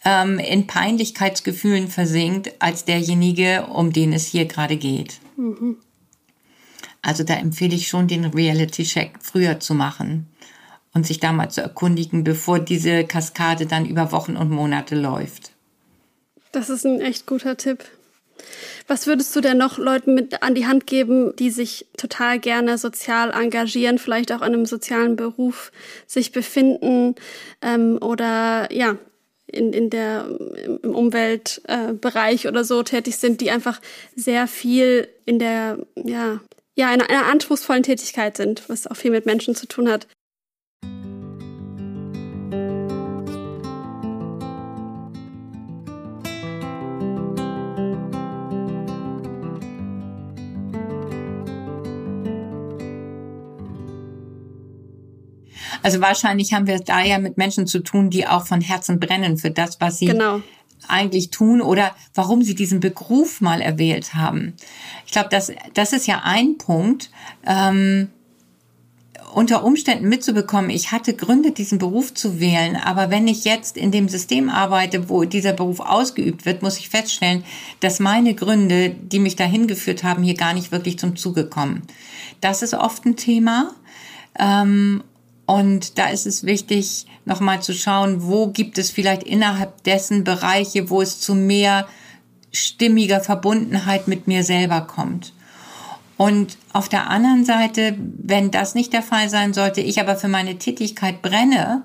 Speaker 2: ähm, in Peinlichkeitsgefühlen versinkt als derjenige, um den es hier gerade geht. Mhm. Also da empfehle ich schon, den Reality-Check früher zu machen und sich da mal zu erkundigen, bevor diese Kaskade dann über Wochen und Monate läuft.
Speaker 1: Das ist ein echt guter Tipp. Was würdest du denn noch Leuten mit an die Hand geben, die sich total gerne sozial engagieren, vielleicht auch in einem sozialen Beruf sich befinden ähm, oder ja, in, in der, im Umweltbereich äh, oder so tätig sind, die einfach sehr viel in der, ja, ja, in einer anspruchsvollen Tätigkeit sind, was auch viel mit Menschen zu tun hat.
Speaker 2: Also wahrscheinlich haben wir da ja mit Menschen zu tun, die auch von Herzen brennen für das, was sie genau. eigentlich tun oder warum sie diesen Beruf mal erwählt haben. Ich glaube, das, das ist ja ein Punkt. Ähm, unter Umständen mitzubekommen, ich hatte Gründe, diesen Beruf zu wählen, aber wenn ich jetzt in dem System arbeite, wo dieser Beruf ausgeübt wird, muss ich feststellen, dass meine Gründe, die mich dahin geführt haben, hier gar nicht wirklich zum Zuge kommen. Das ist oft ein Thema. Ähm, und da ist es wichtig, nochmal zu schauen, wo gibt es vielleicht innerhalb dessen Bereiche, wo es zu mehr stimmiger Verbundenheit mit mir selber kommt. Und auf der anderen Seite, wenn das nicht der Fall sein sollte, ich aber für meine Tätigkeit brenne,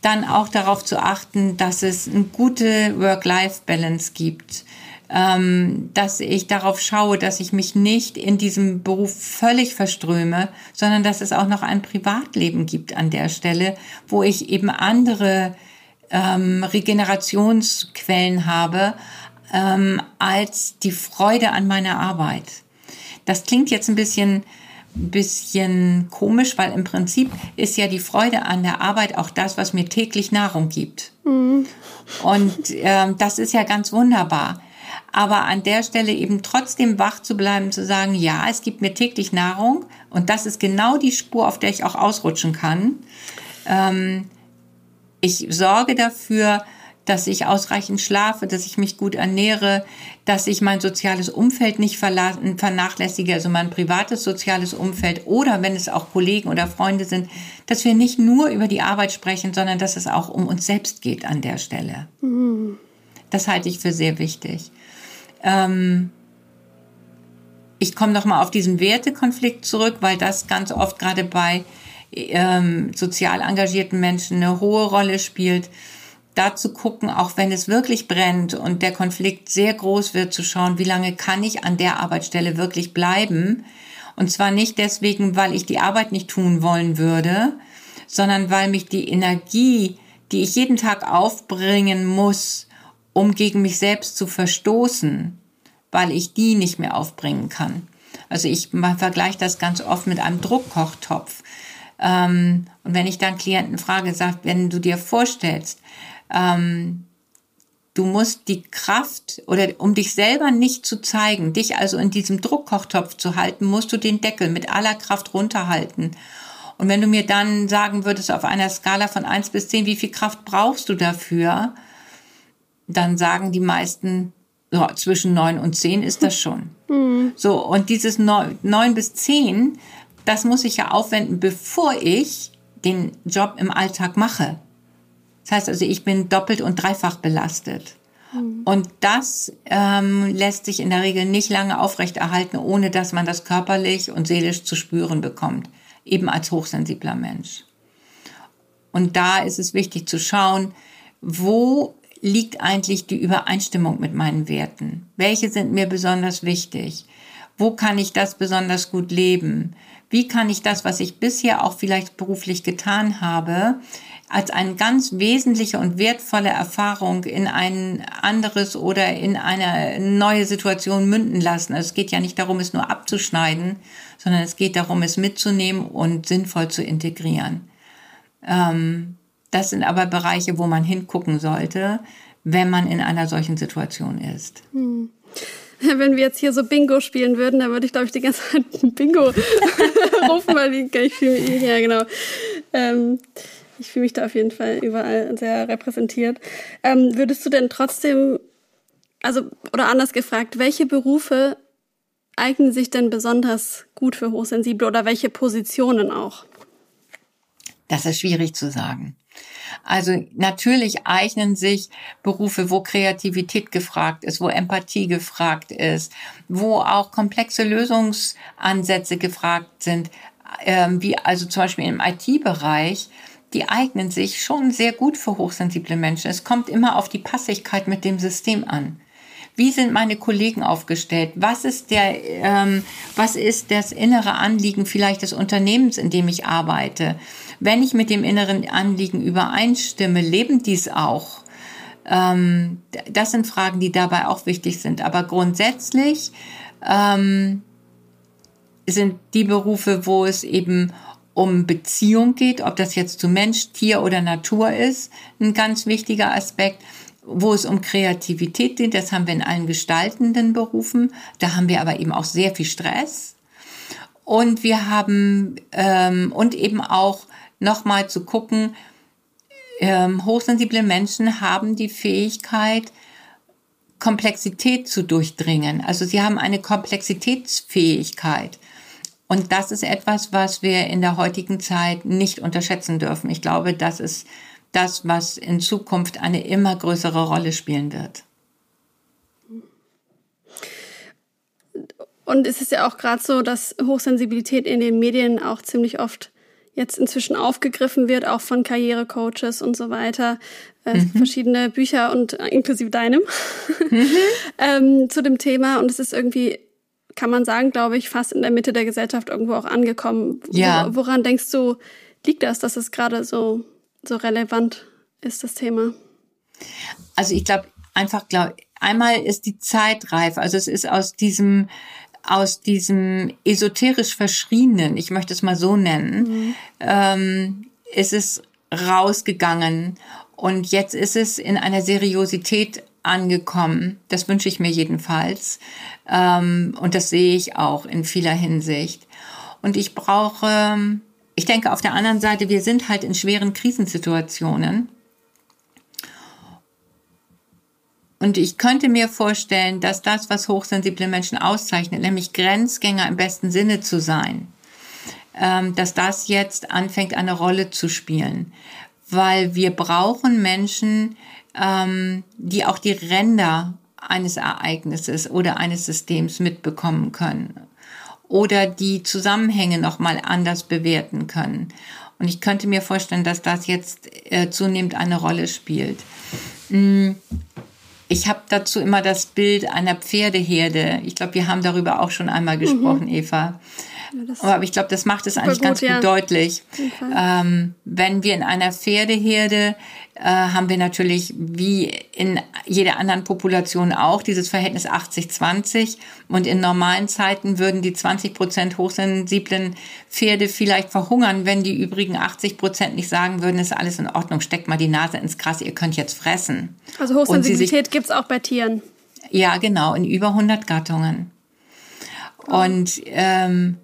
Speaker 2: dann auch darauf zu achten, dass es eine gute Work-Life-Balance gibt, ähm, dass ich darauf schaue, dass ich mich nicht in diesem Beruf völlig verströme, sondern dass es auch noch ein Privatleben gibt an der Stelle, wo ich eben andere ähm, Regenerationsquellen habe ähm, als die Freude an meiner Arbeit. Das klingt jetzt ein bisschen bisschen komisch, weil im Prinzip ist ja die Freude an der Arbeit auch das, was mir täglich Nahrung gibt. Mhm. Und ähm, das ist ja ganz wunderbar. Aber an der Stelle eben trotzdem wach zu bleiben, zu sagen, ja, es gibt mir täglich Nahrung und das ist genau die Spur, auf der ich auch ausrutschen kann. Ähm, ich sorge dafür, dass ich ausreichend schlafe, dass ich mich gut ernähre, dass ich mein soziales Umfeld nicht vernachlässige, also mein privates soziales Umfeld oder wenn es auch Kollegen oder Freunde sind, dass wir nicht nur über die Arbeit sprechen, sondern dass es auch um uns selbst geht an der Stelle. Mhm. Das halte ich für sehr wichtig. Ähm ich komme noch mal auf diesen Wertekonflikt zurück, weil das ganz oft gerade bei ähm, sozial engagierten Menschen eine hohe Rolle spielt da zu gucken, auch wenn es wirklich brennt und der Konflikt sehr groß wird, zu schauen, wie lange kann ich an der Arbeitsstelle wirklich bleiben. Und zwar nicht deswegen, weil ich die Arbeit nicht tun wollen würde, sondern weil mich die Energie, die ich jeden Tag aufbringen muss, um gegen mich selbst zu verstoßen, weil ich die nicht mehr aufbringen kann. Also ich vergleiche das ganz oft mit einem Druckkochtopf. Ähm, und wenn ich dann Klienten frage, sagt, wenn du dir vorstellst, ähm, du musst die Kraft oder um dich selber nicht zu zeigen, dich also in diesem Druckkochtopf zu halten, musst du den Deckel mit aller Kraft runterhalten. Und wenn du mir dann sagen würdest auf einer Skala von eins bis zehn, wie viel Kraft brauchst du dafür, dann sagen die meisten, so, zwischen neun und zehn ist das schon. Mhm. So, und dieses neun bis zehn, das muss ich ja aufwenden, bevor ich den Job im Alltag mache. Das heißt also, ich bin doppelt und dreifach belastet. Und das ähm, lässt sich in der Regel nicht lange aufrechterhalten, ohne dass man das körperlich und seelisch zu spüren bekommt, eben als hochsensibler Mensch. Und da ist es wichtig zu schauen, wo liegt eigentlich die Übereinstimmung mit meinen Werten? Welche sind mir besonders wichtig? Wo kann ich das besonders gut leben? Wie kann ich das, was ich bisher auch vielleicht beruflich getan habe, als eine ganz wesentliche und wertvolle Erfahrung in ein anderes oder in eine neue Situation münden lassen. Also es geht ja nicht darum, es nur abzuschneiden, sondern es geht darum, es mitzunehmen und sinnvoll zu integrieren. Ähm, das sind aber Bereiche, wo man hingucken sollte, wenn man in einer solchen Situation ist. Hm.
Speaker 1: Wenn wir jetzt hier so Bingo spielen würden, dann würde ich, glaube ich, die ganze Zeit Bingo rufen, weil ich fühle ja genau. Ähm, ich fühle mich da auf jeden Fall überall sehr repräsentiert. Ähm, würdest du denn trotzdem, also, oder anders gefragt, welche Berufe eignen sich denn besonders gut für Hochsensible oder welche Positionen auch?
Speaker 2: Das ist schwierig zu sagen. Also natürlich eignen sich Berufe, wo Kreativität gefragt ist, wo Empathie gefragt ist, wo auch komplexe Lösungsansätze gefragt sind, ähm, wie also zum Beispiel im IT-Bereich die eignen sich schon sehr gut für hochsensible Menschen. Es kommt immer auf die Passigkeit mit dem System an. Wie sind meine Kollegen aufgestellt? Was ist der, ähm, was ist das innere Anliegen vielleicht des Unternehmens, in dem ich arbeite? Wenn ich mit dem inneren Anliegen übereinstimme, leben dies auch? Ähm, das sind Fragen, die dabei auch wichtig sind. Aber grundsätzlich ähm, sind die Berufe, wo es eben um Beziehung geht, ob das jetzt zu Mensch, Tier oder Natur ist, ein ganz wichtiger Aspekt. Wo es um Kreativität geht, das haben wir in allen gestaltenden Berufen. Da haben wir aber eben auch sehr viel Stress. Und wir haben, ähm, und eben auch nochmal zu gucken, ähm, hochsensible Menschen haben die Fähigkeit, Komplexität zu durchdringen. Also sie haben eine Komplexitätsfähigkeit. Und das ist etwas, was wir in der heutigen Zeit nicht unterschätzen dürfen. Ich glaube, das ist das, was in Zukunft eine immer größere Rolle spielen wird.
Speaker 1: Und es ist ja auch gerade so, dass Hochsensibilität in den Medien auch ziemlich oft jetzt inzwischen aufgegriffen wird, auch von Karrierecoaches und so weiter. Äh, mhm. Verschiedene Bücher und äh, inklusive deinem mhm. ähm, zu dem Thema. Und es ist irgendwie kann man sagen, glaube ich, fast in der Mitte der Gesellschaft irgendwo auch angekommen. Ja. woran denkst du, liegt das, dass es gerade so, so relevant ist, das Thema?
Speaker 2: Also ich glaube, einfach glaube, einmal ist die Zeit reif. Also es ist aus diesem, aus diesem esoterisch Verschriebenen, ich möchte es mal so nennen, mhm. ähm, ist es rausgegangen. Und jetzt ist es in einer Seriosität angekommen. Das wünsche ich mir jedenfalls. Ähm, und das sehe ich auch in vieler Hinsicht. Und ich brauche, ich denke auf der anderen Seite, wir sind halt in schweren Krisensituationen. Und ich könnte mir vorstellen, dass das, was hochsensible Menschen auszeichnet, nämlich Grenzgänger im besten Sinne zu sein, ähm, dass das jetzt anfängt, eine Rolle zu spielen. Weil wir brauchen Menschen, ähm, die auch die Ränder eines Ereignisses oder eines Systems mitbekommen können oder die Zusammenhänge nochmal anders bewerten können. Und ich könnte mir vorstellen, dass das jetzt äh, zunehmend eine Rolle spielt. Ich habe dazu immer das Bild einer Pferdeherde. Ich glaube, wir haben darüber auch schon einmal gesprochen, mhm. Eva. Ja, Aber ich glaube, das macht es eigentlich gut, ganz gut ja. deutlich. Ähm, wenn wir in einer Pferdeherde äh, haben wir natürlich wie in jeder anderen Population auch dieses Verhältnis 80-20 und in normalen Zeiten würden die 20 Prozent hochsensiblen Pferde vielleicht verhungern, wenn die übrigen 80 Prozent nicht sagen würden, ist alles in Ordnung, steckt mal die Nase ins Gras, ihr könnt jetzt fressen.
Speaker 1: Also Hochsensibilität gibt es auch bei Tieren.
Speaker 2: Ja, genau, in über 100 Gattungen. Und, ähm,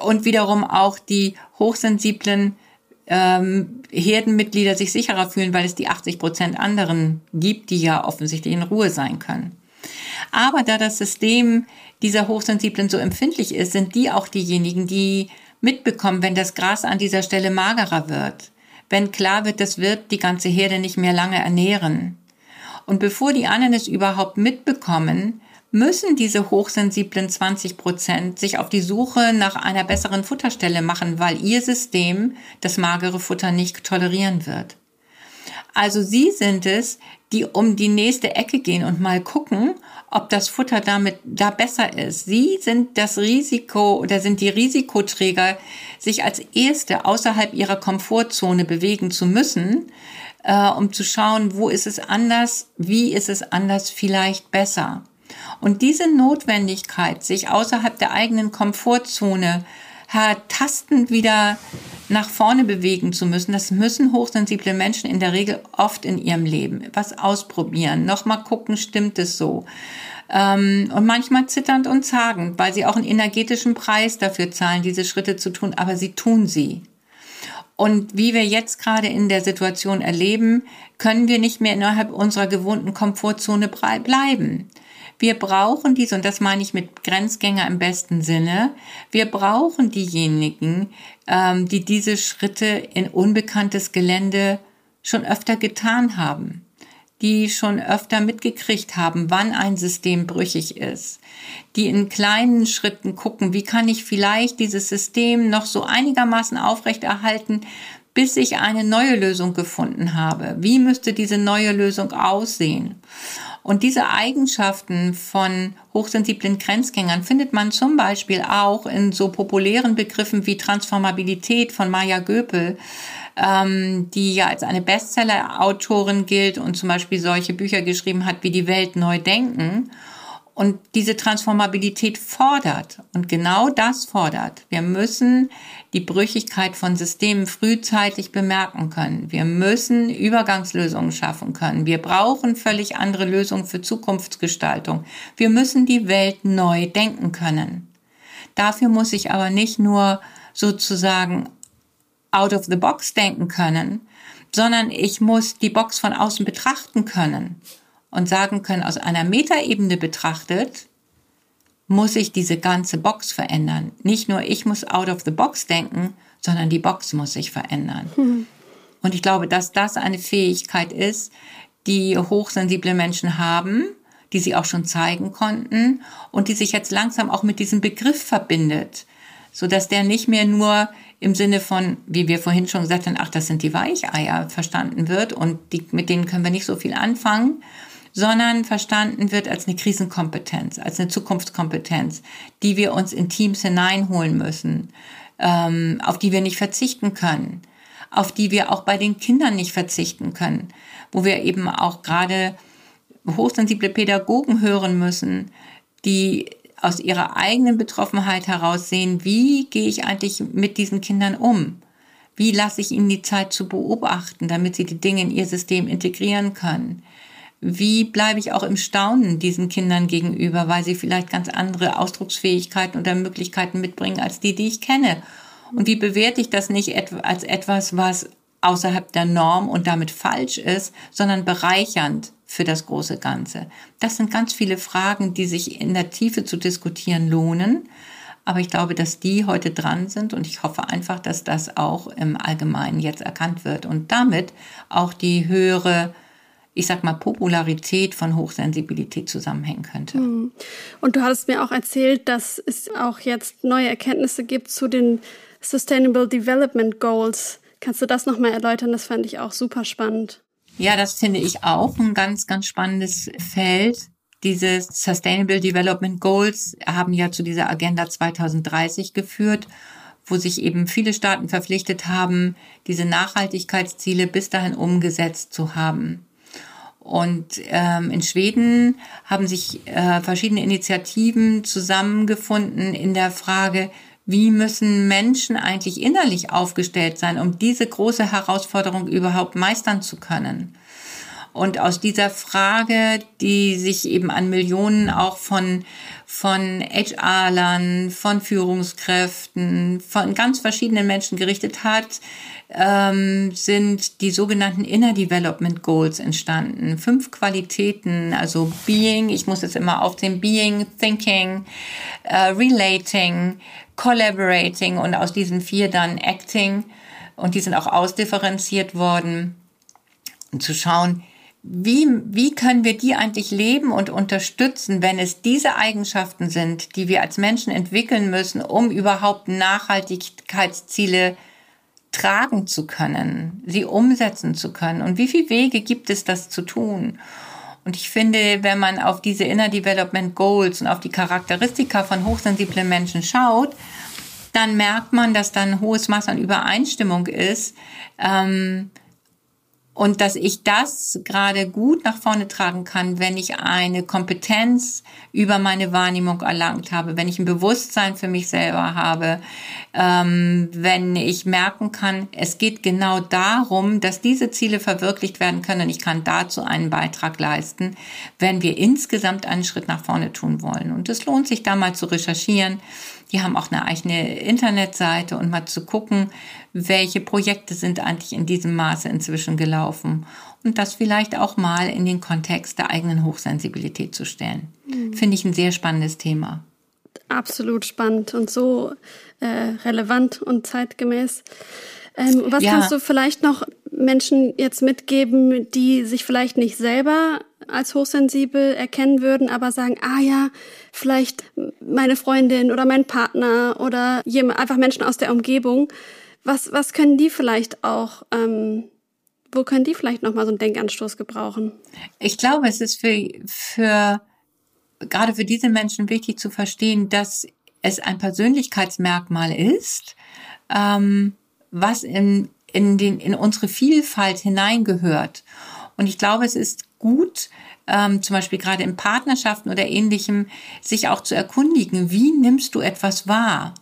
Speaker 2: und wiederum auch die hochsensiblen ähm, Herdenmitglieder sich sicherer fühlen, weil es die 80 Prozent anderen gibt, die ja offensichtlich in Ruhe sein können. Aber da das System dieser Hochsensiblen so empfindlich ist, sind die auch diejenigen, die mitbekommen, wenn das Gras an dieser Stelle magerer wird, wenn klar wird, das wird die ganze Herde nicht mehr lange ernähren. Und bevor die anderen es überhaupt mitbekommen, müssen diese hochsensiblen 20 Prozent sich auf die Suche nach einer besseren Futterstelle machen, weil ihr System das magere Futter nicht tolerieren wird. Also sie sind es, die um die nächste Ecke gehen und mal gucken, ob das Futter damit da besser ist. Sie sind das Risiko oder sind die Risikoträger, sich als Erste außerhalb ihrer Komfortzone bewegen zu müssen, äh, um zu schauen, wo ist es anders, wie ist es anders, vielleicht besser. Und diese Notwendigkeit, sich außerhalb der eigenen Komfortzone tastend wieder nach vorne bewegen zu müssen, das müssen hochsensible Menschen in der Regel oft in ihrem Leben. Was ausprobieren, nochmal gucken, stimmt es so. Ähm, und manchmal zitternd und zagend, weil sie auch einen energetischen Preis dafür zahlen, diese Schritte zu tun, aber sie tun sie. Und wie wir jetzt gerade in der Situation erleben, können wir nicht mehr innerhalb unserer gewohnten Komfortzone bleiben. Wir brauchen diese, und das meine ich mit Grenzgänger im besten Sinne, wir brauchen diejenigen, ähm, die diese Schritte in unbekanntes Gelände schon öfter getan haben, die schon öfter mitgekriegt haben, wann ein System brüchig ist, die in kleinen Schritten gucken, wie kann ich vielleicht dieses System noch so einigermaßen aufrechterhalten, bis ich eine neue Lösung gefunden habe. Wie müsste diese neue Lösung aussehen? Und diese Eigenschaften von hochsensiblen Grenzgängern findet man zum Beispiel auch in so populären Begriffen wie Transformabilität von Maya Göpel, ähm, die ja als eine Bestseller-Autorin gilt und zum Beispiel solche Bücher geschrieben hat wie Die Welt neu denken und diese Transformabilität fordert. Und genau das fordert. Wir müssen die Brüchigkeit von Systemen frühzeitig bemerken können. Wir müssen Übergangslösungen schaffen können. Wir brauchen völlig andere Lösungen für Zukunftsgestaltung. Wir müssen die Welt neu denken können. Dafür muss ich aber nicht nur sozusagen out of the box denken können, sondern ich muss die Box von außen betrachten können und sagen können, aus einer Metaebene betrachtet, muss ich diese ganze Box verändern. Nicht nur ich muss out of the box denken, sondern die Box muss sich verändern. Mhm. Und ich glaube, dass das eine Fähigkeit ist, die hochsensible Menschen haben, die sie auch schon zeigen konnten und die sich jetzt langsam auch mit diesem Begriff verbindet, so dass der nicht mehr nur im Sinne von, wie wir vorhin schon gesagt haben, ach, das sind die Weicheier verstanden wird und die, mit denen können wir nicht so viel anfangen, sondern verstanden wird als eine Krisenkompetenz, als eine Zukunftskompetenz, die wir uns in Teams hineinholen müssen, ähm, auf die wir nicht verzichten können, auf die wir auch bei den Kindern nicht verzichten können, wo wir eben auch gerade hochsensible Pädagogen hören müssen, die aus ihrer eigenen Betroffenheit heraus sehen, wie gehe ich eigentlich mit diesen Kindern um? Wie lasse ich ihnen die Zeit zu beobachten, damit sie die Dinge in ihr System integrieren können? Wie bleibe ich auch im Staunen diesen Kindern gegenüber, weil sie vielleicht ganz andere Ausdrucksfähigkeiten oder Möglichkeiten mitbringen als die, die ich kenne. Und wie bewerte ich das nicht als etwas, was außerhalb der Norm und damit falsch ist, sondern bereichernd für das große Ganze? Das sind ganz viele Fragen, die sich in der Tiefe zu diskutieren lohnen. Aber ich glaube, dass die heute dran sind und ich hoffe einfach, dass das auch im Allgemeinen jetzt erkannt wird und damit auch die höhere ich sag mal, Popularität von Hochsensibilität zusammenhängen könnte. Hm.
Speaker 1: Und du hattest mir auch erzählt, dass es auch jetzt neue Erkenntnisse gibt zu den Sustainable Development Goals. Kannst du das nochmal erläutern? Das fand ich auch super spannend.
Speaker 2: Ja, das finde ich auch ein ganz, ganz spannendes Feld. Diese Sustainable Development Goals haben ja zu dieser Agenda 2030 geführt, wo sich eben viele Staaten verpflichtet haben, diese Nachhaltigkeitsziele bis dahin umgesetzt zu haben. Und ähm, in Schweden haben sich äh, verschiedene Initiativen zusammengefunden in der Frage, wie müssen Menschen eigentlich innerlich aufgestellt sein, um diese große Herausforderung überhaupt meistern zu können? Und aus dieser Frage, die sich eben an Millionen auch von, von HR-Lern, von Führungskräften, von ganz verschiedenen Menschen gerichtet hat, ähm, sind die sogenannten Inner Development Goals entstanden. Fünf Qualitäten, also Being, ich muss jetzt immer aufzählen, Being, Thinking, äh, Relating, Collaborating und aus diesen vier dann Acting. Und die sind auch ausdifferenziert worden. Und zu schauen, wie, wie können wir die eigentlich leben und unterstützen, wenn es diese Eigenschaften sind, die wir als Menschen entwickeln müssen, um überhaupt Nachhaltigkeitsziele tragen zu können, sie umsetzen zu können? Und wie viele Wege gibt es, das zu tun? Und ich finde, wenn man auf diese Inner Development Goals und auf die Charakteristika von hochsensiblen Menschen schaut, dann merkt man, dass da ein hohes Maß an Übereinstimmung ist. Ähm, und dass ich das gerade gut nach vorne tragen kann, wenn ich eine Kompetenz über meine Wahrnehmung erlangt habe, wenn ich ein Bewusstsein für mich selber habe, ähm, wenn ich merken kann, es geht genau darum, dass diese Ziele verwirklicht werden können und ich kann dazu einen Beitrag leisten, wenn wir insgesamt einen Schritt nach vorne tun wollen. Und es lohnt sich da mal zu recherchieren. Die haben auch eine eigene Internetseite und mal zu gucken, welche Projekte sind eigentlich in diesem Maße inzwischen gelaufen und das vielleicht auch mal in den Kontext der eigenen Hochsensibilität zu stellen. Mhm. Finde ich ein sehr spannendes Thema.
Speaker 1: Absolut spannend und so äh, relevant und zeitgemäß. Ähm, was ja. kannst du vielleicht noch Menschen jetzt mitgeben, die sich vielleicht nicht selber als hochsensibel erkennen würden, aber sagen, ah ja, vielleicht meine Freundin oder mein Partner oder jemand, einfach Menschen aus der Umgebung. Was, was können die vielleicht auch, ähm, wo können die vielleicht nochmal so einen Denkanstoß gebrauchen?
Speaker 2: Ich glaube, es ist für, für, gerade für diese Menschen wichtig zu verstehen, dass es ein Persönlichkeitsmerkmal ist, ähm, was in, in, den, in unsere Vielfalt hineingehört. Und ich glaube, es ist gut, ähm, zum Beispiel gerade in Partnerschaften oder ähnlichem, sich auch zu erkundigen, wie nimmst du etwas wahr?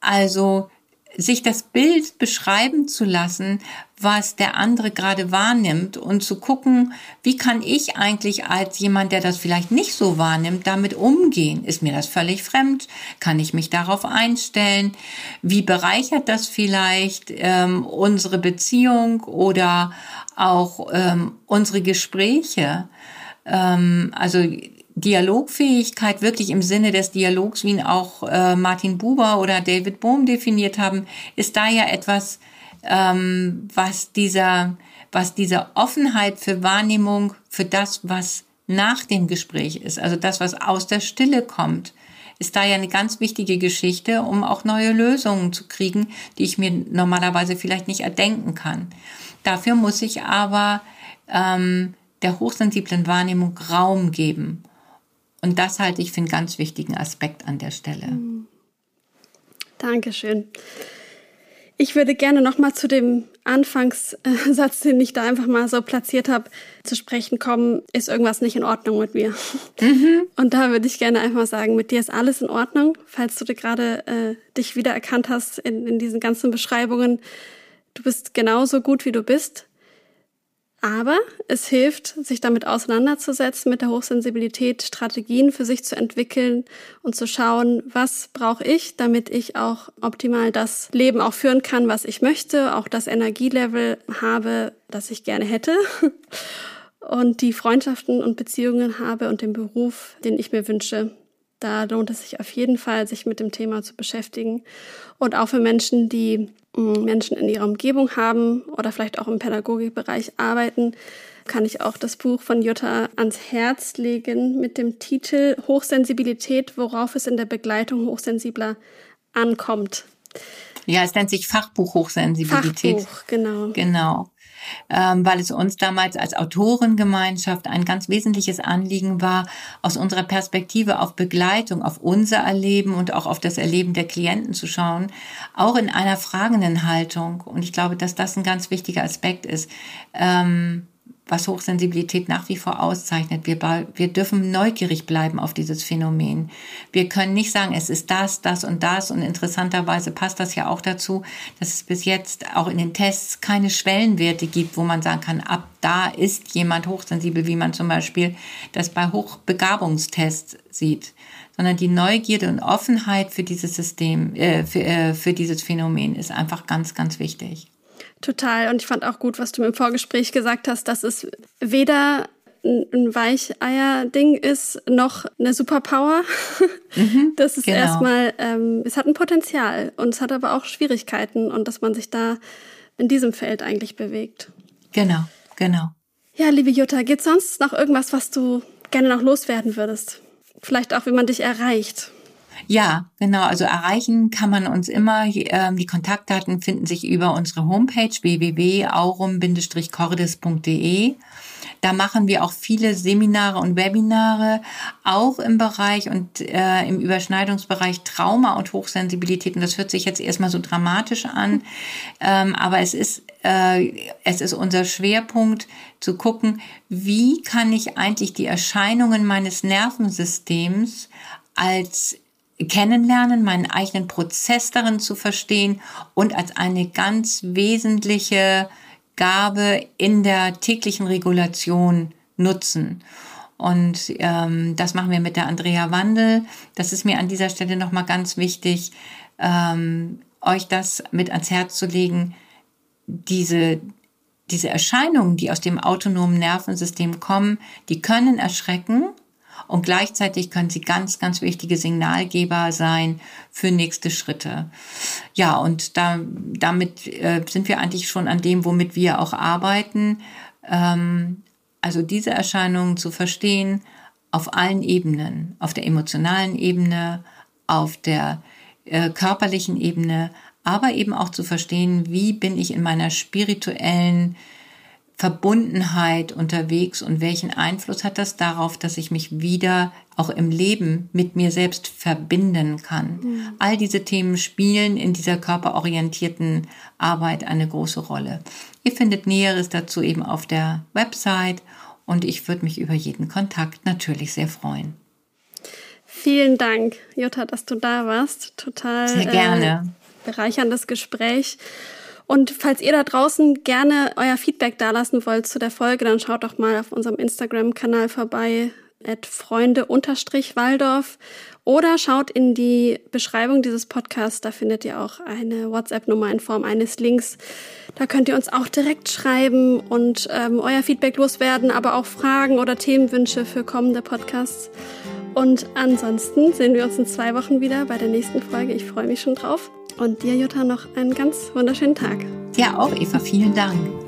Speaker 2: Also sich das Bild beschreiben zu lassen, was der andere gerade wahrnimmt und zu gucken, wie kann ich eigentlich als jemand, der das vielleicht nicht so wahrnimmt, damit umgehen? Ist mir das völlig fremd? Kann ich mich darauf einstellen? Wie bereichert das vielleicht ähm, unsere Beziehung oder auch ähm, unsere Gespräche? Ähm, also Dialogfähigkeit wirklich im Sinne des Dialogs, wie ihn auch äh, Martin Buber oder David Bohm definiert haben, ist da ja etwas, ähm, was dieser, was dieser Offenheit für Wahrnehmung, für das, was nach dem Gespräch ist, also das, was aus der Stille kommt, ist da ja eine ganz wichtige Geschichte, um auch neue Lösungen zu kriegen, die ich mir normalerweise vielleicht nicht erdenken kann. Dafür muss ich aber ähm, der hochsensiblen Wahrnehmung Raum geben und das halte ich für einen ganz wichtigen Aspekt an der Stelle. Mhm.
Speaker 1: Dankeschön. Ich würde gerne noch mal zu dem Anfangssatz, den ich da einfach mal so platziert habe, zu sprechen kommen. Ist irgendwas nicht in Ordnung mit mir? Mhm. Und da würde ich gerne einfach sagen, mit dir ist alles in Ordnung, falls du dir gerade äh, dich wiedererkannt hast in, in diesen ganzen Beschreibungen. Du bist genauso gut, wie du bist. Aber es hilft, sich damit auseinanderzusetzen, mit der Hochsensibilität Strategien für sich zu entwickeln und zu schauen, was brauche ich, damit ich auch optimal das Leben auch führen kann, was ich möchte, auch das Energielevel habe, das ich gerne hätte und die Freundschaften und Beziehungen habe und den Beruf, den ich mir wünsche. Da lohnt es sich auf jeden Fall, sich mit dem Thema zu beschäftigen. Und auch für Menschen, die Menschen in ihrer Umgebung haben oder vielleicht auch im Pädagogikbereich arbeiten, kann ich auch das Buch von Jutta ans Herz legen mit dem Titel Hochsensibilität, worauf es in der Begleitung Hochsensibler ankommt.
Speaker 2: Ja, es nennt sich Fachbuch Hochsensibilität.
Speaker 1: Fachbuch, genau.
Speaker 2: Genau weil es uns damals als Autorengemeinschaft ein ganz wesentliches Anliegen war, aus unserer Perspektive auf Begleitung, auf unser Erleben und auch auf das Erleben der Klienten zu schauen, auch in einer fragenden Haltung. Und ich glaube, dass das ein ganz wichtiger Aspekt ist. Ähm, was Hochsensibilität nach wie vor auszeichnet. Wir, wir dürfen neugierig bleiben auf dieses Phänomen. Wir können nicht sagen, es ist das, das und das. Und interessanterweise passt das ja auch dazu, dass es bis jetzt auch in den Tests keine Schwellenwerte gibt, wo man sagen kann, ab da ist jemand hochsensibel, wie man zum Beispiel das bei Hochbegabungstests sieht sondern die Neugierde und Offenheit für dieses System, äh, für, äh, für dieses Phänomen ist einfach ganz, ganz wichtig.
Speaker 1: Total. Und ich fand auch gut, was du im Vorgespräch gesagt hast, dass es weder ein Weicheier-Ding ist, noch eine Superpower. Mhm, das ist genau. erstmal, ähm, es hat ein Potenzial und es hat aber auch Schwierigkeiten und dass man sich da in diesem Feld eigentlich bewegt.
Speaker 2: Genau, genau.
Speaker 1: Ja, liebe Jutta, gibt sonst noch irgendwas, was du gerne noch loswerden würdest? Vielleicht auch, wie man dich erreicht.
Speaker 2: Ja, genau. Also erreichen kann man uns immer. Ähm, die Kontaktdaten finden sich über unsere Homepage www.aurum-cordes.de. Da machen wir auch viele Seminare und Webinare, auch im Bereich und äh, im Überschneidungsbereich Trauma und Hochsensibilität. Und das hört sich jetzt erstmal so dramatisch an, ähm, aber es ist, äh, es ist unser Schwerpunkt zu gucken, wie kann ich eigentlich die Erscheinungen meines Nervensystems als kennenlernen, meinen eigenen Prozess darin zu verstehen und als eine ganz wesentliche Gabe in der täglichen Regulation nutzen. Und ähm, das machen wir mit der Andrea Wandel. Das ist mir an dieser Stelle nochmal ganz wichtig, ähm, euch das mit ans Herz zu legen. Diese, diese Erscheinungen, die aus dem autonomen Nervensystem kommen, die können erschrecken und gleichzeitig können sie ganz, ganz wichtige Signalgeber sein für nächste Schritte. Ja, und da, damit äh, sind wir eigentlich schon an dem, womit wir auch arbeiten. Ähm, also diese Erscheinungen zu verstehen auf allen Ebenen, auf der emotionalen Ebene, auf der äh, körperlichen Ebene, aber eben auch zu verstehen, wie bin ich in meiner spirituellen Verbundenheit unterwegs und welchen Einfluss hat das darauf, dass ich mich wieder auch im Leben mit mir selbst verbinden kann. Mhm. All diese Themen spielen in dieser körperorientierten Arbeit eine große Rolle. Ihr findet Näheres dazu eben auf der Website und ich würde mich über jeden Kontakt natürlich sehr freuen.
Speaker 1: Vielen Dank, Jutta, dass du da warst. Total
Speaker 2: sehr gerne.
Speaker 1: Äh, bereicherndes Gespräch. Und falls ihr da draußen gerne euer Feedback dalassen wollt zu der Folge, dann schaut doch mal auf unserem Instagram-Kanal vorbei, at Freunde-Waldorf. Oder schaut in die Beschreibung dieses Podcasts, da findet ihr auch eine WhatsApp-Nummer in Form eines Links. Da könnt ihr uns auch direkt schreiben und ähm, euer Feedback loswerden, aber auch Fragen oder Themenwünsche für kommende Podcasts. Und ansonsten sehen wir uns in zwei Wochen wieder bei der nächsten Folge. Ich freue mich schon drauf. Und dir, Jutta, noch einen ganz wunderschönen Tag.
Speaker 2: Ja, auch, Eva. Vielen Dank.